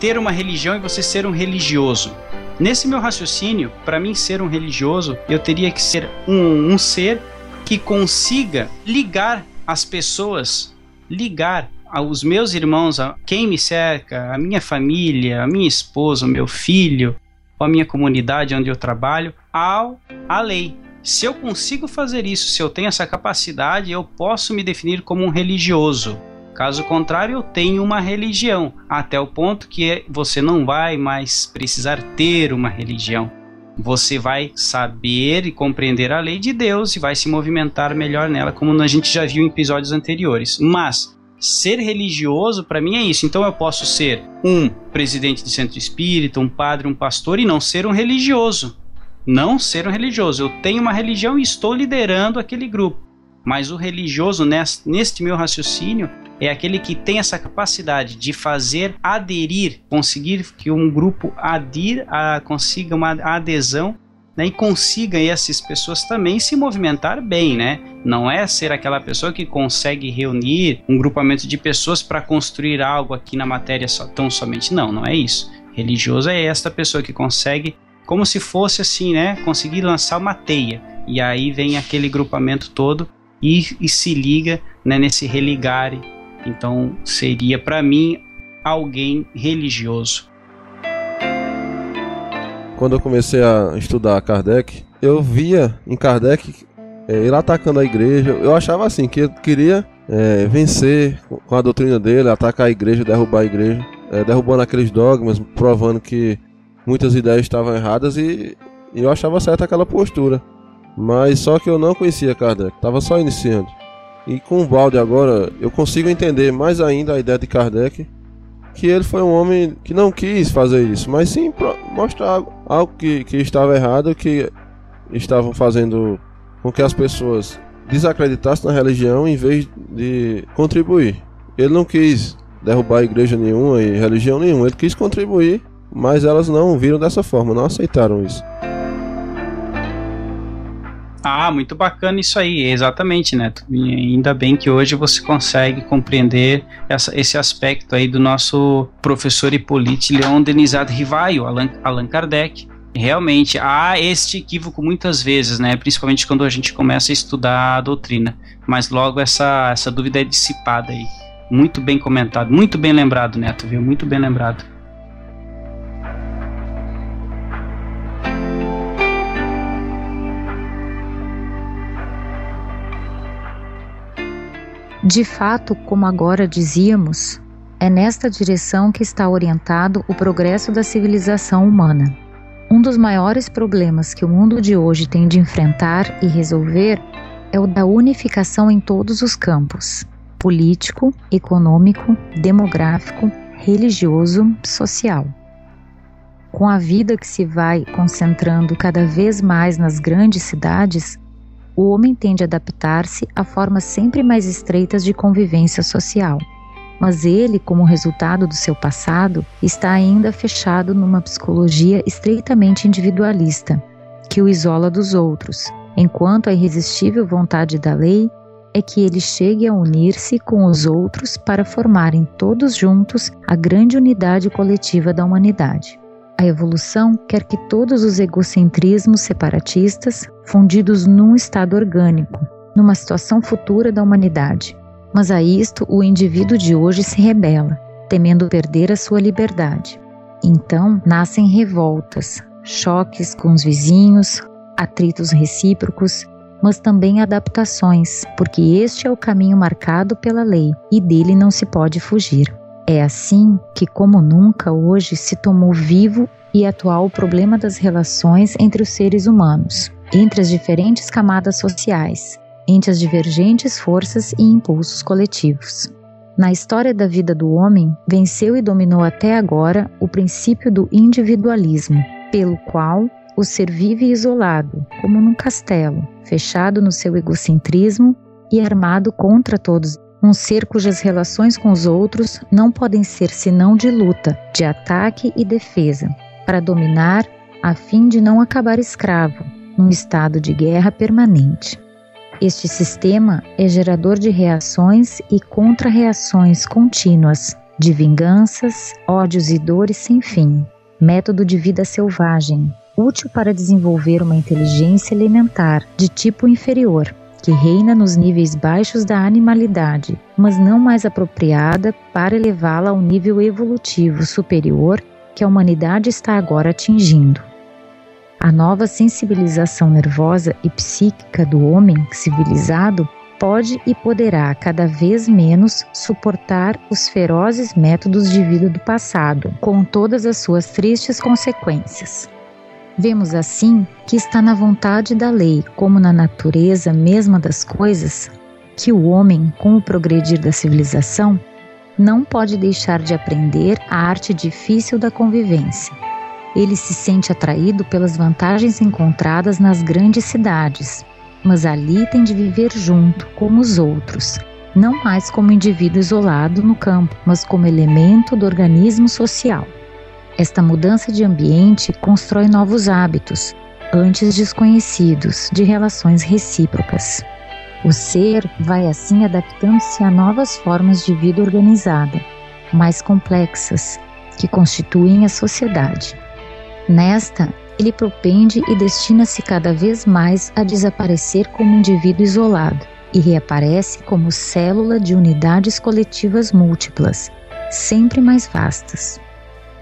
ter uma religião e você ser um religioso. Nesse meu raciocínio, para mim ser um religioso, eu teria que ser um, um ser que consiga ligar as pessoas, ligar aos meus irmãos, a quem me cerca, a minha família, a minha esposa, o meu filho, a minha comunidade onde eu trabalho, ao a lei. Se eu consigo fazer isso, se eu tenho essa capacidade, eu posso me definir como um religioso. Caso contrário, eu tenho uma religião, até o ponto que você não vai mais precisar ter uma religião. Você vai saber e compreender a lei de Deus e vai se movimentar melhor nela, como a gente já viu em episódios anteriores. Mas ser religioso para mim é isso. Então eu posso ser um presidente de centro espírita, um padre, um pastor e não ser um religioso. Não ser um religioso. Eu tenho uma religião e estou liderando aquele grupo. Mas o religioso, neste meu raciocínio, é aquele que tem essa capacidade de fazer aderir, conseguir que um grupo adir, a, consiga uma adesão né, e consiga essas pessoas também se movimentar bem, né? Não é ser aquela pessoa que consegue reunir um grupamento de pessoas para construir algo aqui na matéria só, tão somente. Não, não é isso. Religioso é esta pessoa que consegue, como se fosse assim, né? Conseguir lançar uma teia. E aí vem aquele grupamento todo e, e se liga né, nesse religare então seria para mim alguém religioso. Quando eu comecei a estudar Kardec, eu via em Kardec é, ele atacando a igreja. Eu achava assim que ele queria é, vencer com a doutrina dele, atacar a igreja, derrubar a igreja, é, derrubando aqueles dogmas, provando que muitas ideias estavam erradas e, e eu achava certa aquela postura. Mas só que eu não conhecia Kardec, estava só iniciando. E com o balde agora, eu consigo entender mais ainda a ideia de Kardec, que ele foi um homem que não quis fazer isso, mas sim mostrar algo que, que estava errado, que estavam fazendo com que as pessoas desacreditassem na religião em vez de contribuir. Ele não quis derrubar igreja nenhuma e religião nenhuma, ele quis contribuir, mas elas não viram dessa forma, não aceitaram isso. Ah, muito bacana isso aí, exatamente, Neto. E ainda bem que hoje você consegue compreender essa, esse aspecto aí do nosso professor Hippolyte Leon Denisado Rivaio, Allan, Allan Kardec. Realmente, há este equívoco muitas vezes, né? Principalmente quando a gente começa a estudar a doutrina. Mas logo essa, essa dúvida é dissipada aí. Muito bem comentado, muito bem lembrado, Neto, viu? Muito bem lembrado. De fato, como agora dizíamos, é nesta direção que está orientado o progresso da civilização humana. Um dos maiores problemas que o mundo de hoje tem de enfrentar e resolver é o da unificação em todos os campos: político, econômico, demográfico, religioso, social. Com a vida que se vai concentrando cada vez mais nas grandes cidades, o homem tende a adaptar-se a formas sempre mais estreitas de convivência social. Mas ele, como resultado do seu passado, está ainda fechado numa psicologia estreitamente individualista, que o isola dos outros, enquanto a irresistível vontade da lei é que ele chegue a unir-se com os outros para formarem todos juntos a grande unidade coletiva da humanidade. A evolução quer que todos os egocentrismos separatistas, fundidos num estado orgânico, numa situação futura da humanidade. Mas a isto o indivíduo de hoje se rebela, temendo perder a sua liberdade. Então nascem revoltas, choques com os vizinhos, atritos recíprocos, mas também adaptações, porque este é o caminho marcado pela lei e dele não se pode fugir. É assim que, como nunca, hoje se tomou vivo e atual o problema das relações entre os seres humanos, entre as diferentes camadas sociais, entre as divergentes forças e impulsos coletivos. Na história da vida do homem, venceu e dominou até agora o princípio do individualismo, pelo qual o ser vive isolado, como num castelo, fechado no seu egocentrismo e armado contra todos um ser cujas relações com os outros não podem ser senão de luta, de ataque e defesa, para dominar a fim de não acabar escravo, num estado de guerra permanente. Este sistema é gerador de reações e contra-reações contínuas, de vinganças, ódios e dores sem fim. Método de vida selvagem, útil para desenvolver uma inteligência elementar de tipo inferior, que reina nos níveis baixos da animalidade, mas não mais apropriada para elevá-la ao nível evolutivo superior que a humanidade está agora atingindo. A nova sensibilização nervosa e psíquica do homem civilizado pode e poderá cada vez menos suportar os ferozes métodos de vida do passado, com todas as suas tristes consequências. Vemos assim que está na vontade da lei, como na natureza mesma das coisas, que o homem, com o progredir da civilização, não pode deixar de aprender a arte difícil da convivência. Ele se sente atraído pelas vantagens encontradas nas grandes cidades, mas ali tem de viver junto com os outros, não mais como indivíduo isolado no campo, mas como elemento do organismo social. Esta mudança de ambiente constrói novos hábitos, antes desconhecidos, de relações recíprocas. O ser vai assim adaptando-se a novas formas de vida organizada, mais complexas, que constituem a sociedade. Nesta, ele propende e destina-se cada vez mais a desaparecer como indivíduo isolado e reaparece como célula de unidades coletivas múltiplas, sempre mais vastas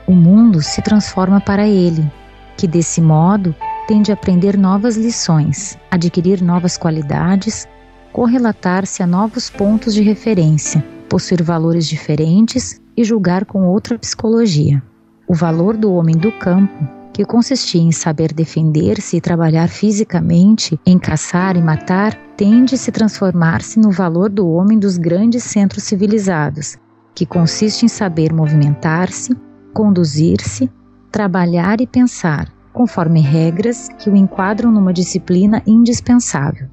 o mundo se transforma para ele, que desse modo tem de aprender novas lições, adquirir novas qualidades, correlatar-se a novos pontos de referência, possuir valores diferentes e julgar com outra psicologia. O valor do homem do campo, que consistia em saber defender-se e trabalhar fisicamente, em caçar e matar, tende a se transformar-se no valor do homem dos grandes centros civilizados, que consiste em saber movimentar-se, conduzir-se, trabalhar e pensar, conforme regras que o enquadram numa disciplina indispensável.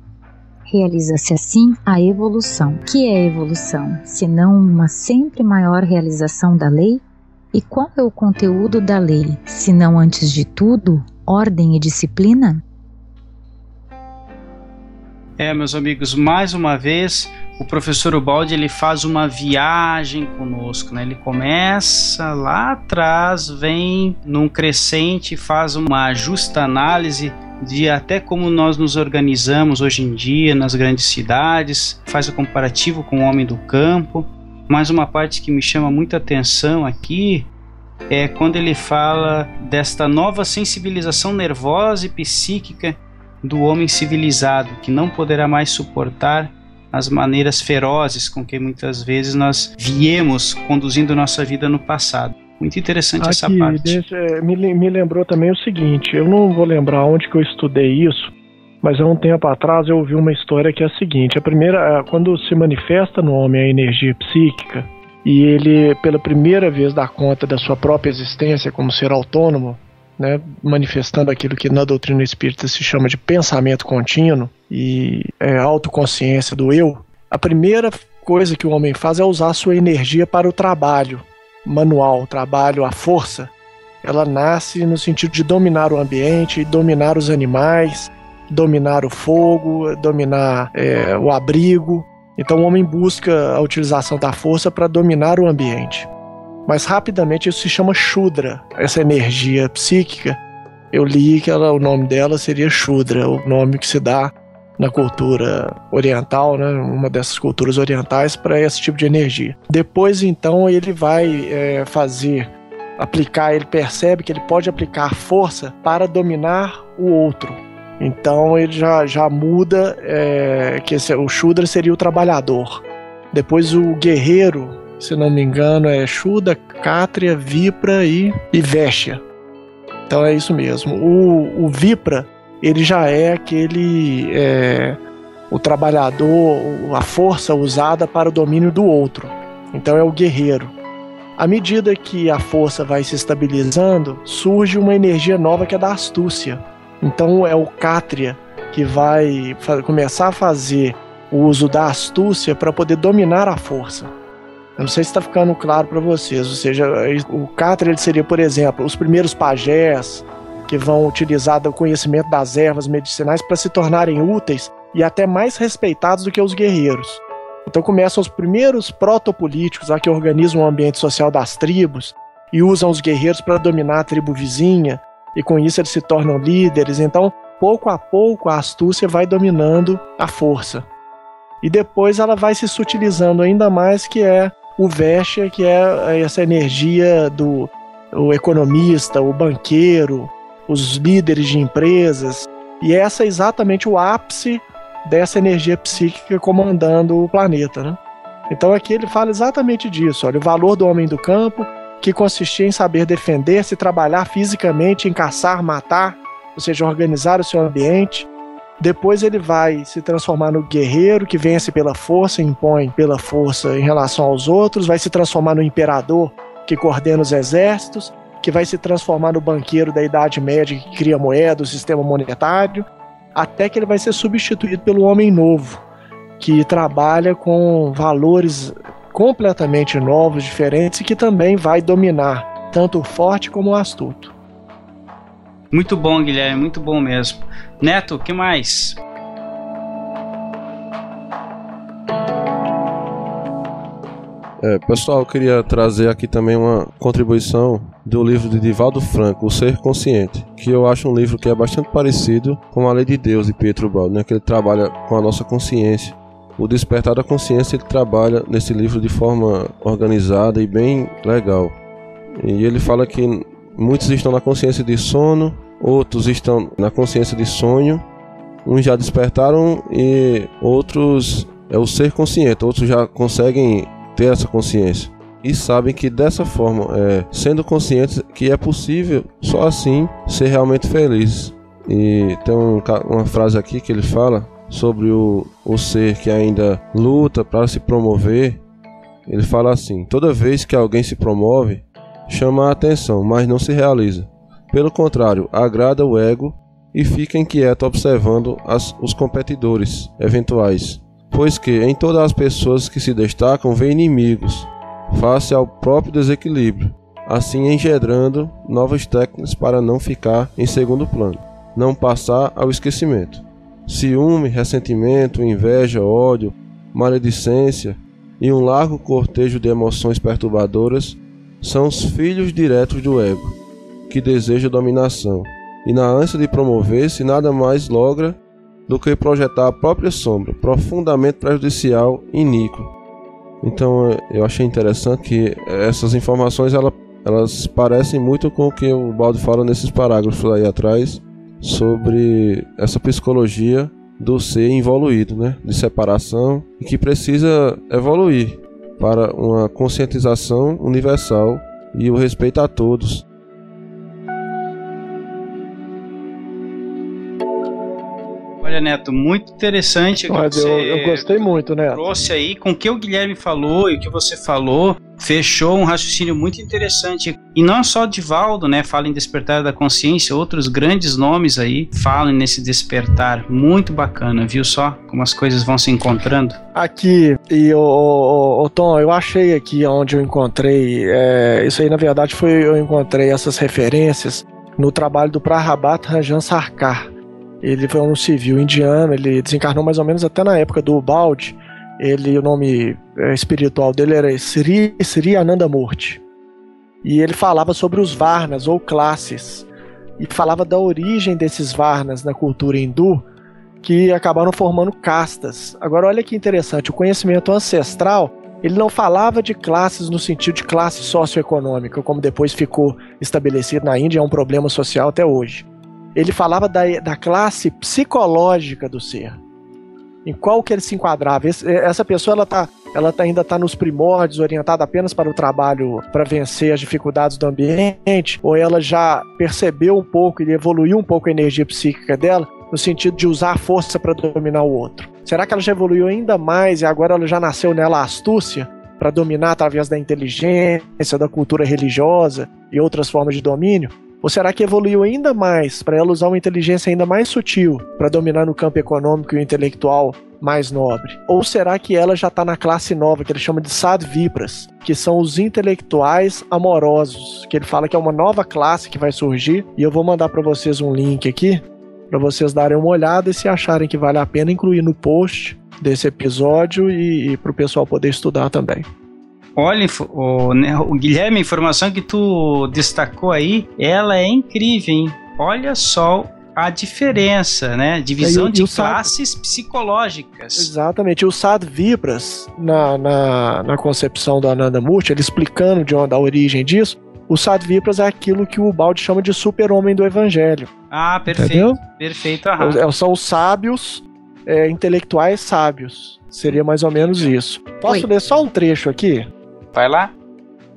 Realiza-se assim a evolução. Que é evolução, senão uma sempre maior realização da lei? E qual é o conteúdo da lei, senão antes de tudo, ordem e disciplina? É, meus amigos, mais uma vez o professor Ubaldi ele faz uma viagem conosco, né? Ele começa lá atrás, vem num crescente, faz uma justa análise de até como nós nos organizamos hoje em dia nas grandes cidades, faz o comparativo com o homem do campo. Mas uma parte que me chama muita atenção aqui é quando ele fala desta nova sensibilização nervosa e psíquica do homem civilizado, que não poderá mais suportar as maneiras ferozes com que muitas vezes nós viemos conduzindo nossa vida no passado. Muito interessante Aqui, essa parte. Deixa, é, me, me lembrou também o seguinte: eu não vou lembrar onde que eu estudei isso, mas há um tempo atrás eu ouvi uma história que é a seguinte: a primeira, quando se manifesta no homem a energia psíquica e ele, pela primeira vez, dá conta da sua própria existência como ser autônomo, né, manifestando aquilo que na doutrina espírita se chama de pensamento contínuo e é, autoconsciência do eu, a primeira coisa que o homem faz é usar sua energia para o trabalho manual, o trabalho à força. Ela nasce no sentido de dominar o ambiente, dominar os animais, dominar o fogo, dominar é, o abrigo. Então o homem busca a utilização da força para dominar o ambiente. Mas rapidamente isso se chama Shudra, essa energia psíquica. Eu li que ela, o nome dela seria Shudra, o nome que se dá na cultura oriental, né, uma dessas culturas orientais, para esse tipo de energia. Depois, então, ele vai é, fazer, aplicar, ele percebe que ele pode aplicar força para dominar o outro. Então, ele já, já muda, é, que esse, o Shudra seria o trabalhador. Depois, o guerreiro se não me engano, é Shuda, Cátria, Vipra e, e. Então é isso mesmo. O, o Vipra, ele já é aquele. É, o trabalhador, a força usada para o domínio do outro. Então é o guerreiro. À medida que a força vai se estabilizando, surge uma energia nova que é da astúcia. Então é o Cátria que vai começar a fazer o uso da astúcia para poder dominar a força. Eu não sei se está ficando claro para vocês. Ou seja, o Catra ele seria, por exemplo, os primeiros pajés que vão utilizar o conhecimento das ervas medicinais para se tornarem úteis e até mais respeitados do que os guerreiros. Então começam os primeiros protopolíticos a que organizam o ambiente social das tribos e usam os guerreiros para dominar a tribo vizinha, e com isso eles se tornam líderes. Então, pouco a pouco, a astúcia vai dominando a força. E depois ela vai se sutilizando ainda mais, que é o Vesha, que é essa energia do o economista, o banqueiro, os líderes de empresas. E essa é exatamente o ápice dessa energia psíquica comandando o planeta. Né? Então aqui ele fala exatamente disso: olha, o valor do homem do campo, que consistia em saber defender-se, trabalhar fisicamente, em caçar, matar, ou seja, organizar o seu ambiente, depois ele vai se transformar no guerreiro que vence pela força, impõe pela força em relação aos outros, vai se transformar no imperador que coordena os exércitos, que vai se transformar no banqueiro da Idade Média que cria moeda, o sistema monetário, até que ele vai ser substituído pelo homem novo, que trabalha com valores completamente novos, diferentes e que também vai dominar tanto o forte como o astuto. Muito bom, Guilherme, muito bom mesmo. Neto, que mais? É, pessoal, eu queria trazer aqui também uma contribuição do livro de Divaldo Franco, O Ser Consciente, que eu acho um livro que é bastante parecido com a Lei de Deus de Pietro Baldo, né, que ele trabalha com a nossa consciência. O Despertar da Consciência ele trabalha nesse livro de forma organizada e bem legal. E ele fala que muitos estão na consciência de sono, outros estão na consciência de sonho, uns já despertaram e outros é o ser consciente, outros já conseguem ter essa consciência e sabem que dessa forma, é, sendo conscientes que é possível só assim ser realmente feliz. E tem um, uma frase aqui que ele fala sobre o, o ser que ainda luta para se promover. Ele fala assim: toda vez que alguém se promove, chama a atenção, mas não se realiza. Pelo contrário, agrada o ego e fica inquieto observando as, os competidores eventuais, pois que em todas as pessoas que se destacam vê inimigos, face ao próprio desequilíbrio, assim engendrando novas técnicas para não ficar em segundo plano, não passar ao esquecimento. ciúme, ressentimento, inveja, ódio, maledicência e um largo cortejo de emoções perturbadoras são os filhos diretos do ego, que deseja dominação, e na ânsia de promover-se nada mais logra do que projetar a própria sombra, profundamente prejudicial e iníquo. Então eu achei interessante que essas informações elas, elas parecem muito com o que o Baldo fala nesses parágrafos aí atrás sobre essa psicologia do ser evoluído, né? de separação, e que precisa evoluir para uma conscientização universal e o respeito a todos. Olha, Neto, muito interessante. Mas eu, eu gostei muito, Neto. Trouxe aí com o que o Guilherme falou e o que você falou, fechou um raciocínio muito interessante. E não só de Valdo, né? Fala em despertar da consciência, outros grandes nomes aí falam nesse despertar. Muito bacana, viu só como as coisas vão se encontrando? Aqui, e o, o, o Tom, eu achei aqui onde eu encontrei. É, isso aí, na verdade, foi eu encontrei essas referências no trabalho do Prahabat Rajan Sarkar ele foi um civil indiano, ele desencarnou mais ou menos até na época do Balde. Ele, o nome é, espiritual dele era Sri, Sri Anandamurti. E ele falava sobre os Varnas ou classes. E falava da origem desses Varnas na cultura hindu, que acabaram formando castas. Agora olha que interessante, o conhecimento ancestral, ele não falava de classes no sentido de classe socioeconômica, como depois ficou estabelecido na Índia, é um problema social até hoje ele falava da, da classe psicológica do ser. Em qual que ele se enquadrava. Esse, essa pessoa ela, tá, ela tá, ainda está nos primórdios, orientada apenas para o trabalho, para vencer as dificuldades do ambiente, ou ela já percebeu um pouco e evoluiu um pouco a energia psíquica dela, no sentido de usar a força para dominar o outro? Será que ela já evoluiu ainda mais e agora ela já nasceu nela a astúcia para dominar através da inteligência, da cultura religiosa e outras formas de domínio? Ou será que evoluiu ainda mais para ela usar uma inteligência ainda mais sutil para dominar no campo econômico e intelectual mais nobre? Ou será que ela já está na classe nova, que ele chama de Sadvipras, que são os intelectuais amorosos, que ele fala que é uma nova classe que vai surgir, e eu vou mandar para vocês um link aqui, para vocês darem uma olhada e se acharem que vale a pena incluir no post desse episódio e, e para o pessoal poder estudar também. Olha, o, né, o Guilherme, a informação que tu destacou aí, ela é incrível, hein? Olha só a diferença, né? Divisão de classes Sad... psicológicas. Exatamente. E o Sad Vibras, na, na, na concepção do Ananda Murti, ele explicando de onde a origem disso, o Sad Vibras é aquilo que o Balde chama de super-homem do evangelho. Ah, perfeito. Entendeu? Perfeito. Aham. É, são os sábios, é, intelectuais sábios. Seria mais ou menos isso. Posso Oi. ler só um trecho aqui? Vai lá.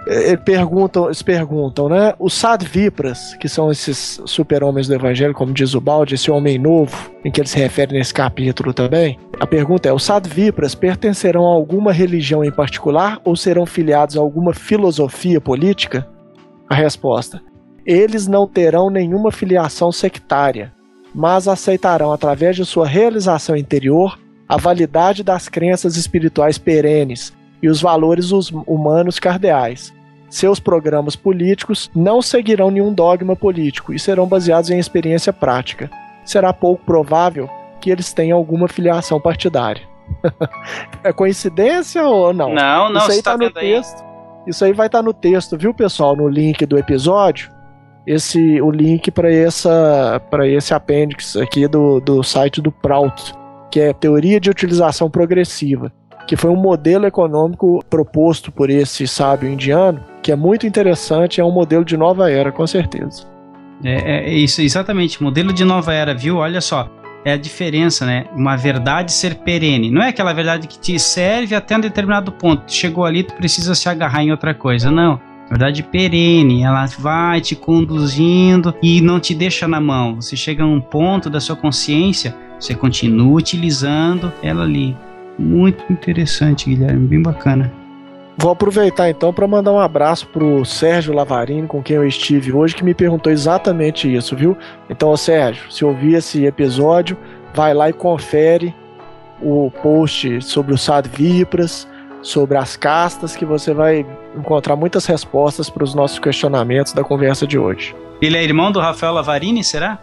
É, é, perguntam, eles perguntam, né? Os Sadvipras, que são esses super-homens do Evangelho, como diz o Balde, esse homem novo, em que ele se refere nesse capítulo também. A pergunta é: os Sadvipras pertencerão a alguma religião em particular ou serão filiados a alguma filosofia política? A resposta: eles não terão nenhuma filiação sectária, mas aceitarão, através de sua realização interior, a validade das crenças espirituais perenes e os valores humanos cardeais. Seus programas políticos não seguirão nenhum dogma político e serão baseados em experiência prática. Será pouco provável que eles tenham alguma filiação partidária. é coincidência ou não? Não, não, Isso aí tá, tá no texto. Aí. Isso aí vai estar tá no texto, viu, pessoal? No link do episódio. Esse, o link para essa para esse apêndice aqui do, do site do Prout, que é Teoria de Utilização Progressiva que foi um modelo econômico proposto por esse sábio indiano, que é muito interessante, é um modelo de nova era, com certeza. É, é isso, exatamente, modelo de nova era, viu? Olha só, é a diferença, né? Uma verdade ser perene. Não é aquela verdade que te serve até um determinado ponto. Chegou ali, tu precisa se agarrar em outra coisa. Não. Verdade perene, ela vai te conduzindo e não te deixa na mão. Você chega a um ponto da sua consciência, você continua utilizando ela ali. Muito interessante, Guilherme, bem bacana. Vou aproveitar então para mandar um abraço pro Sérgio Lavarini, com quem eu estive hoje, que me perguntou exatamente isso, viu? Então, Sérgio, se ouvir esse episódio, vai lá e confere o post sobre o Sad Vipras, sobre as castas, que você vai encontrar muitas respostas para os nossos questionamentos da conversa de hoje. Ele é irmão do Rafael Lavarini, será?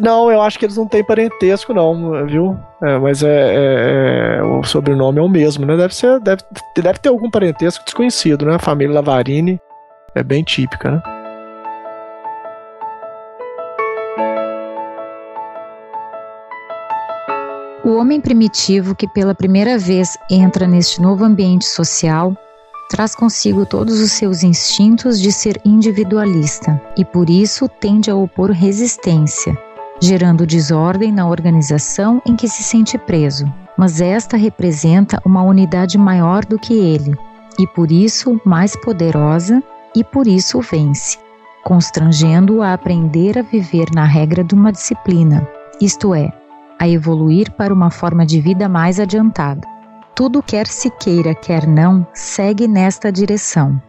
Não, eu acho que eles não têm parentesco, não, viu? É, mas é, é, é, o sobrenome é o mesmo, né? Deve ser, deve, deve ter algum parentesco desconhecido, né? A família Lavarini é bem típica, né? O homem primitivo que pela primeira vez entra neste novo ambiente social traz consigo todos os seus instintos de ser individualista e por isso tende a opor resistência, gerando desordem na organização em que se sente preso. Mas esta representa uma unidade maior do que ele e por isso mais poderosa e por isso vence, constrangendo-o a aprender a viver na regra de uma disciplina, isto é, a evoluir para uma forma de vida mais adiantada. Tudo quer se queira, quer não, segue nesta direção.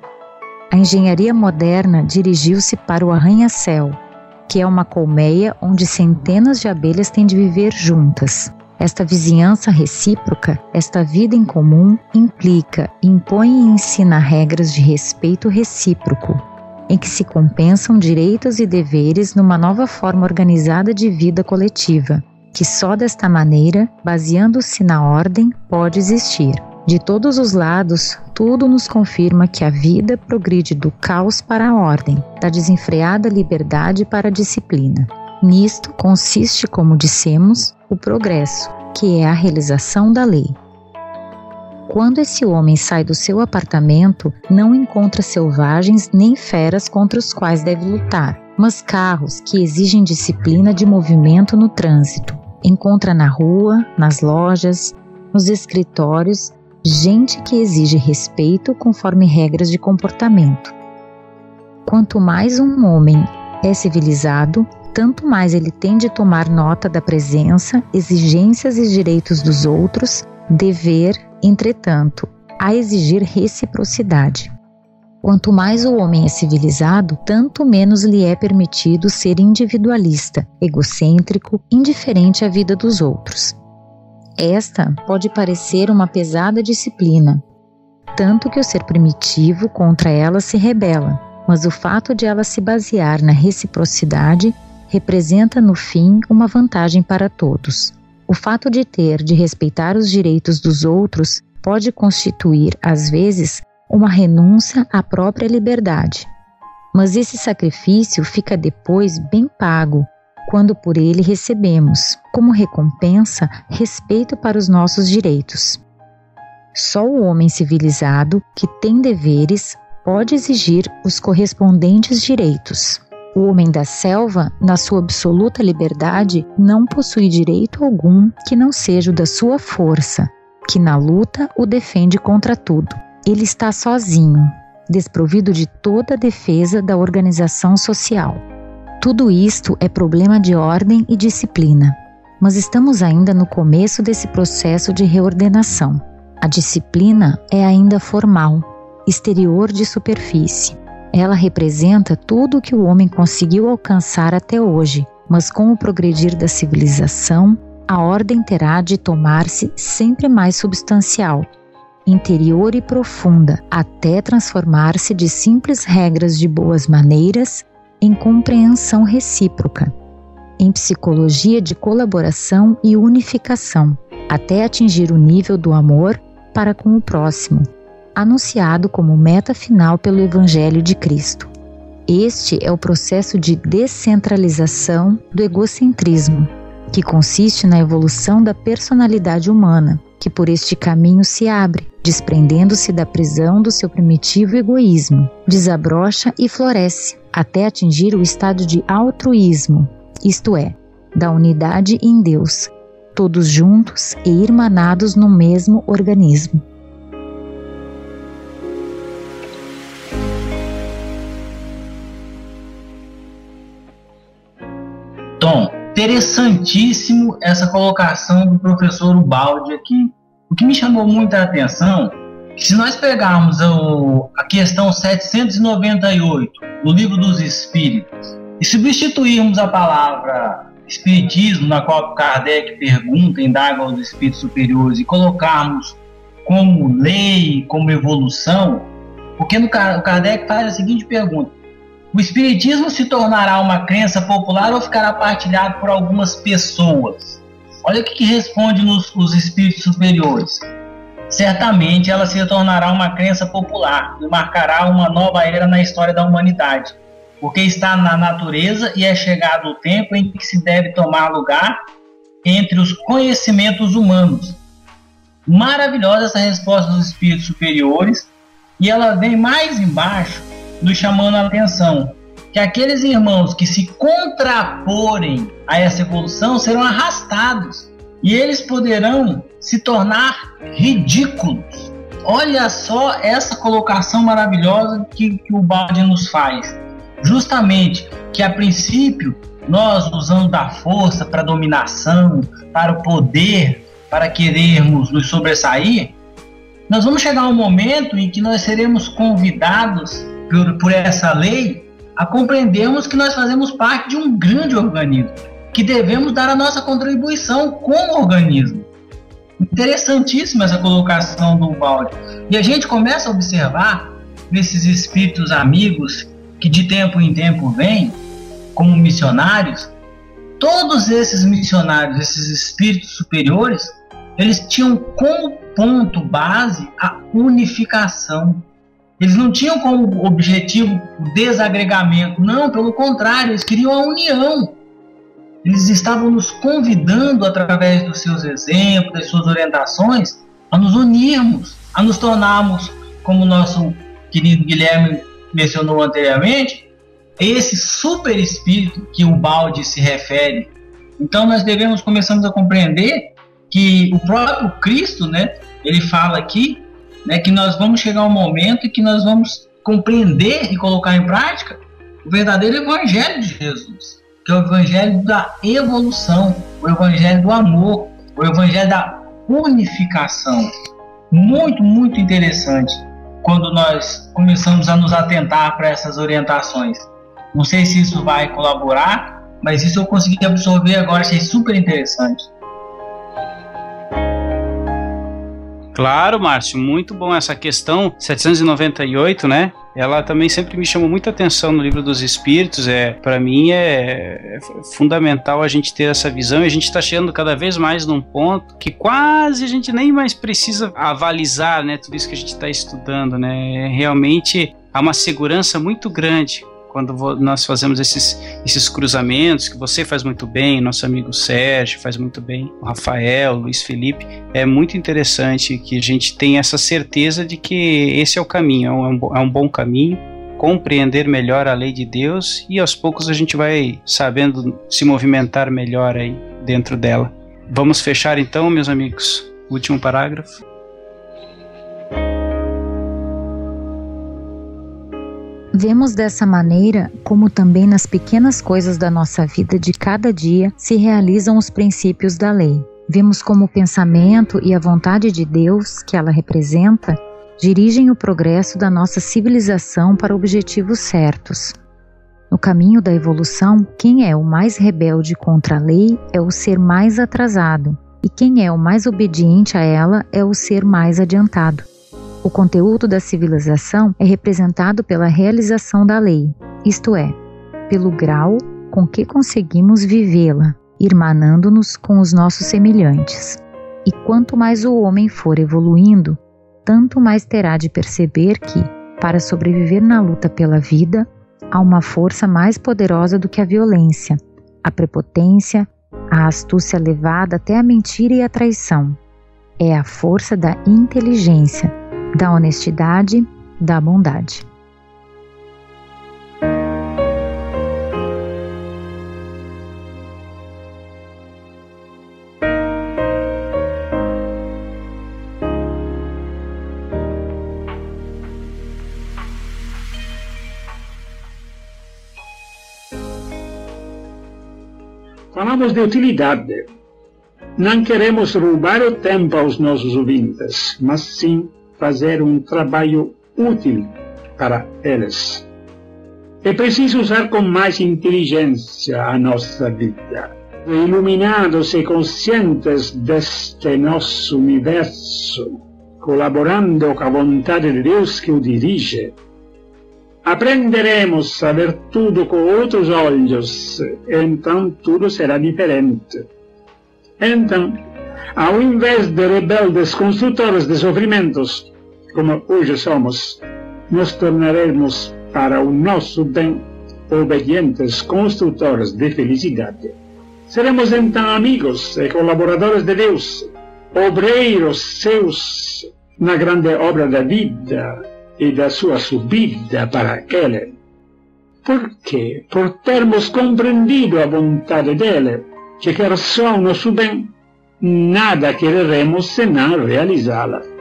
A engenharia moderna dirigiu-se para o arranha-céu, que é uma colmeia onde centenas de abelhas têm de viver juntas. Esta vizinhança recíproca, esta vida em comum, implica, impõe e ensina regras de respeito recíproco, em que se compensam direitos e deveres numa nova forma organizada de vida coletiva, que só desta maneira, baseando-se na ordem, pode existir. De todos os lados, tudo nos confirma que a vida progride do caos para a ordem, da desenfreada liberdade para a disciplina. Nisto consiste, como dissemos, o progresso, que é a realização da lei. Quando esse homem sai do seu apartamento, não encontra selvagens nem feras contra os quais deve lutar, mas carros que exigem disciplina de movimento no trânsito, Encontra na rua, nas lojas, nos escritórios, gente que exige respeito conforme regras de comportamento. Quanto mais um homem é civilizado, tanto mais ele tem de tomar nota da presença, exigências e direitos dos outros, dever, entretanto, a exigir reciprocidade. Quanto mais o homem é civilizado, tanto menos lhe é permitido ser individualista, egocêntrico, indiferente à vida dos outros. Esta pode parecer uma pesada disciplina, tanto que o ser primitivo contra ela se rebela, mas o fato de ela se basear na reciprocidade representa no fim uma vantagem para todos. O fato de ter de respeitar os direitos dos outros pode constituir, às vezes, uma renúncia à própria liberdade. Mas esse sacrifício fica depois bem pago, quando por ele recebemos, como recompensa, respeito para os nossos direitos. Só o homem civilizado, que tem deveres, pode exigir os correspondentes direitos. O homem da selva, na sua absoluta liberdade, não possui direito algum que não seja o da sua força, que na luta o defende contra tudo ele está sozinho, desprovido de toda a defesa da organização social. Tudo isto é problema de ordem e disciplina, mas estamos ainda no começo desse processo de reordenação. A disciplina é ainda formal, exterior de superfície. Ela representa tudo o que o homem conseguiu alcançar até hoje, mas com o progredir da civilização, a ordem terá de tomar-se sempre mais substancial interior e profunda, até transformar-se de simples regras de boas maneiras em compreensão recíproca, em psicologia de colaboração e unificação, até atingir o nível do amor para com o próximo, anunciado como meta final pelo Evangelho de Cristo. Este é o processo de descentralização do egocentrismo, que consiste na evolução da personalidade humana, que por este caminho se abre, desprendendo-se da prisão do seu primitivo egoísmo, desabrocha e floresce, até atingir o estado de altruísmo, isto é, da unidade em Deus, todos juntos e irmanados no mesmo organismo. Tom, interessantíssimo essa colocação do professor Ubaldi aqui. O que me chamou muita atenção, se nós pegarmos o, a questão 798 do Livro dos Espíritos e substituirmos a palavra espiritismo, na qual Kardec pergunta, indaga aos espíritos superiores, e colocarmos como lei, como evolução, porque no Kardec faz a seguinte pergunta: O Espiritismo se tornará uma crença popular ou ficará partilhado por algumas pessoas? Olha o que, que responde nos, os espíritos superiores. Certamente ela se tornará uma crença popular e marcará uma nova era na história da humanidade, porque está na natureza e é chegado o tempo em que se deve tomar lugar entre os conhecimentos humanos. Maravilhosa essa resposta dos espíritos superiores, e ela vem mais embaixo nos chamando a atenção que aqueles irmãos que se contraporem a essa evolução serão arrastados e eles poderão se tornar ridículos. Olha só essa colocação maravilhosa que, que o Balde nos faz. Justamente que a princípio nós usando da força para dominação, para o poder, para querermos nos sobressair, nós vamos chegar um momento em que nós seremos convidados por, por essa lei a compreendermos que nós fazemos parte de um grande organismo, que devemos dar a nossa contribuição como organismo. Interessantíssima essa colocação do Balde. E a gente começa a observar nesses espíritos amigos que de tempo em tempo vêm, como missionários, todos esses missionários, esses espíritos superiores, eles tinham como ponto base a unificação. Eles não tinham como objetivo o desagregamento, não, pelo contrário, eles queriam a união. Eles estavam nos convidando, através dos seus exemplos, das suas orientações, a nos unirmos, a nos tornarmos, como o nosso querido Guilherme mencionou anteriormente, esse super espírito que o balde se refere. Então nós devemos começamos a compreender que o próprio Cristo, né, ele fala aqui, né, que nós vamos chegar um momento em que nós vamos compreender e colocar em prática o verdadeiro evangelho de Jesus, que é o evangelho da evolução, o evangelho do amor, o evangelho da unificação. Muito, muito interessante quando nós começamos a nos atentar para essas orientações. Não sei se isso vai colaborar, mas isso eu consegui absorver agora, achei super interessante. Claro, Márcio, muito bom essa questão 798, né? Ela também sempre me chamou muita atenção no livro dos Espíritos. É, para mim é, é, fundamental a gente ter essa visão. E a gente está chegando cada vez mais num ponto que quase a gente nem mais precisa avalizar, né? Tudo isso que a gente está estudando, né? Realmente há uma segurança muito grande quando nós fazemos esses, esses cruzamentos, que você faz muito bem, nosso amigo Sérgio faz muito bem, o Rafael, o Luiz Felipe, é muito interessante que a gente tenha essa certeza de que esse é o caminho, é um, é um bom caminho, compreender melhor a lei de Deus e aos poucos a gente vai sabendo se movimentar melhor aí dentro dela. Vamos fechar então, meus amigos, último parágrafo. Vemos dessa maneira como também nas pequenas coisas da nossa vida de cada dia se realizam os princípios da lei. Vemos como o pensamento e a vontade de Deus, que ela representa, dirigem o progresso da nossa civilização para objetivos certos. No caminho da evolução, quem é o mais rebelde contra a lei é o ser mais atrasado, e quem é o mais obediente a ela é o ser mais adiantado. O conteúdo da civilização é representado pela realização da lei, isto é, pelo grau com que conseguimos vivê-la, irmanando-nos com os nossos semelhantes. E quanto mais o homem for evoluindo, tanto mais terá de perceber que, para sobreviver na luta pela vida, há uma força mais poderosa do que a violência, a prepotência, a astúcia levada até a mentira e a traição. É a força da inteligência da honestidade, da bondade. Falamos de utilidade. Não queremos roubar o tempo aos nossos ouvintes, mas sim fazer um trabalho útil para eles. É preciso usar com mais inteligência a nossa vida. Iluminados e conscientes deste nosso universo, colaborando com a vontade de Deus que o dirige, aprenderemos a ver tudo com outros olhos, então tudo será diferente. Então, ao invés de rebeldes construtores de sofrimentos, como hoje somos, nos tornaremos para o nosso bem obedientes construtores de felicidade. Seremos então amigos e colaboradores de Deus, obreiros seus na grande obra da vida e da sua subida para aquele. Porque, por termos compreendido a vontade dele, que quer só o nosso bem, nada quereremos senão realizá-la.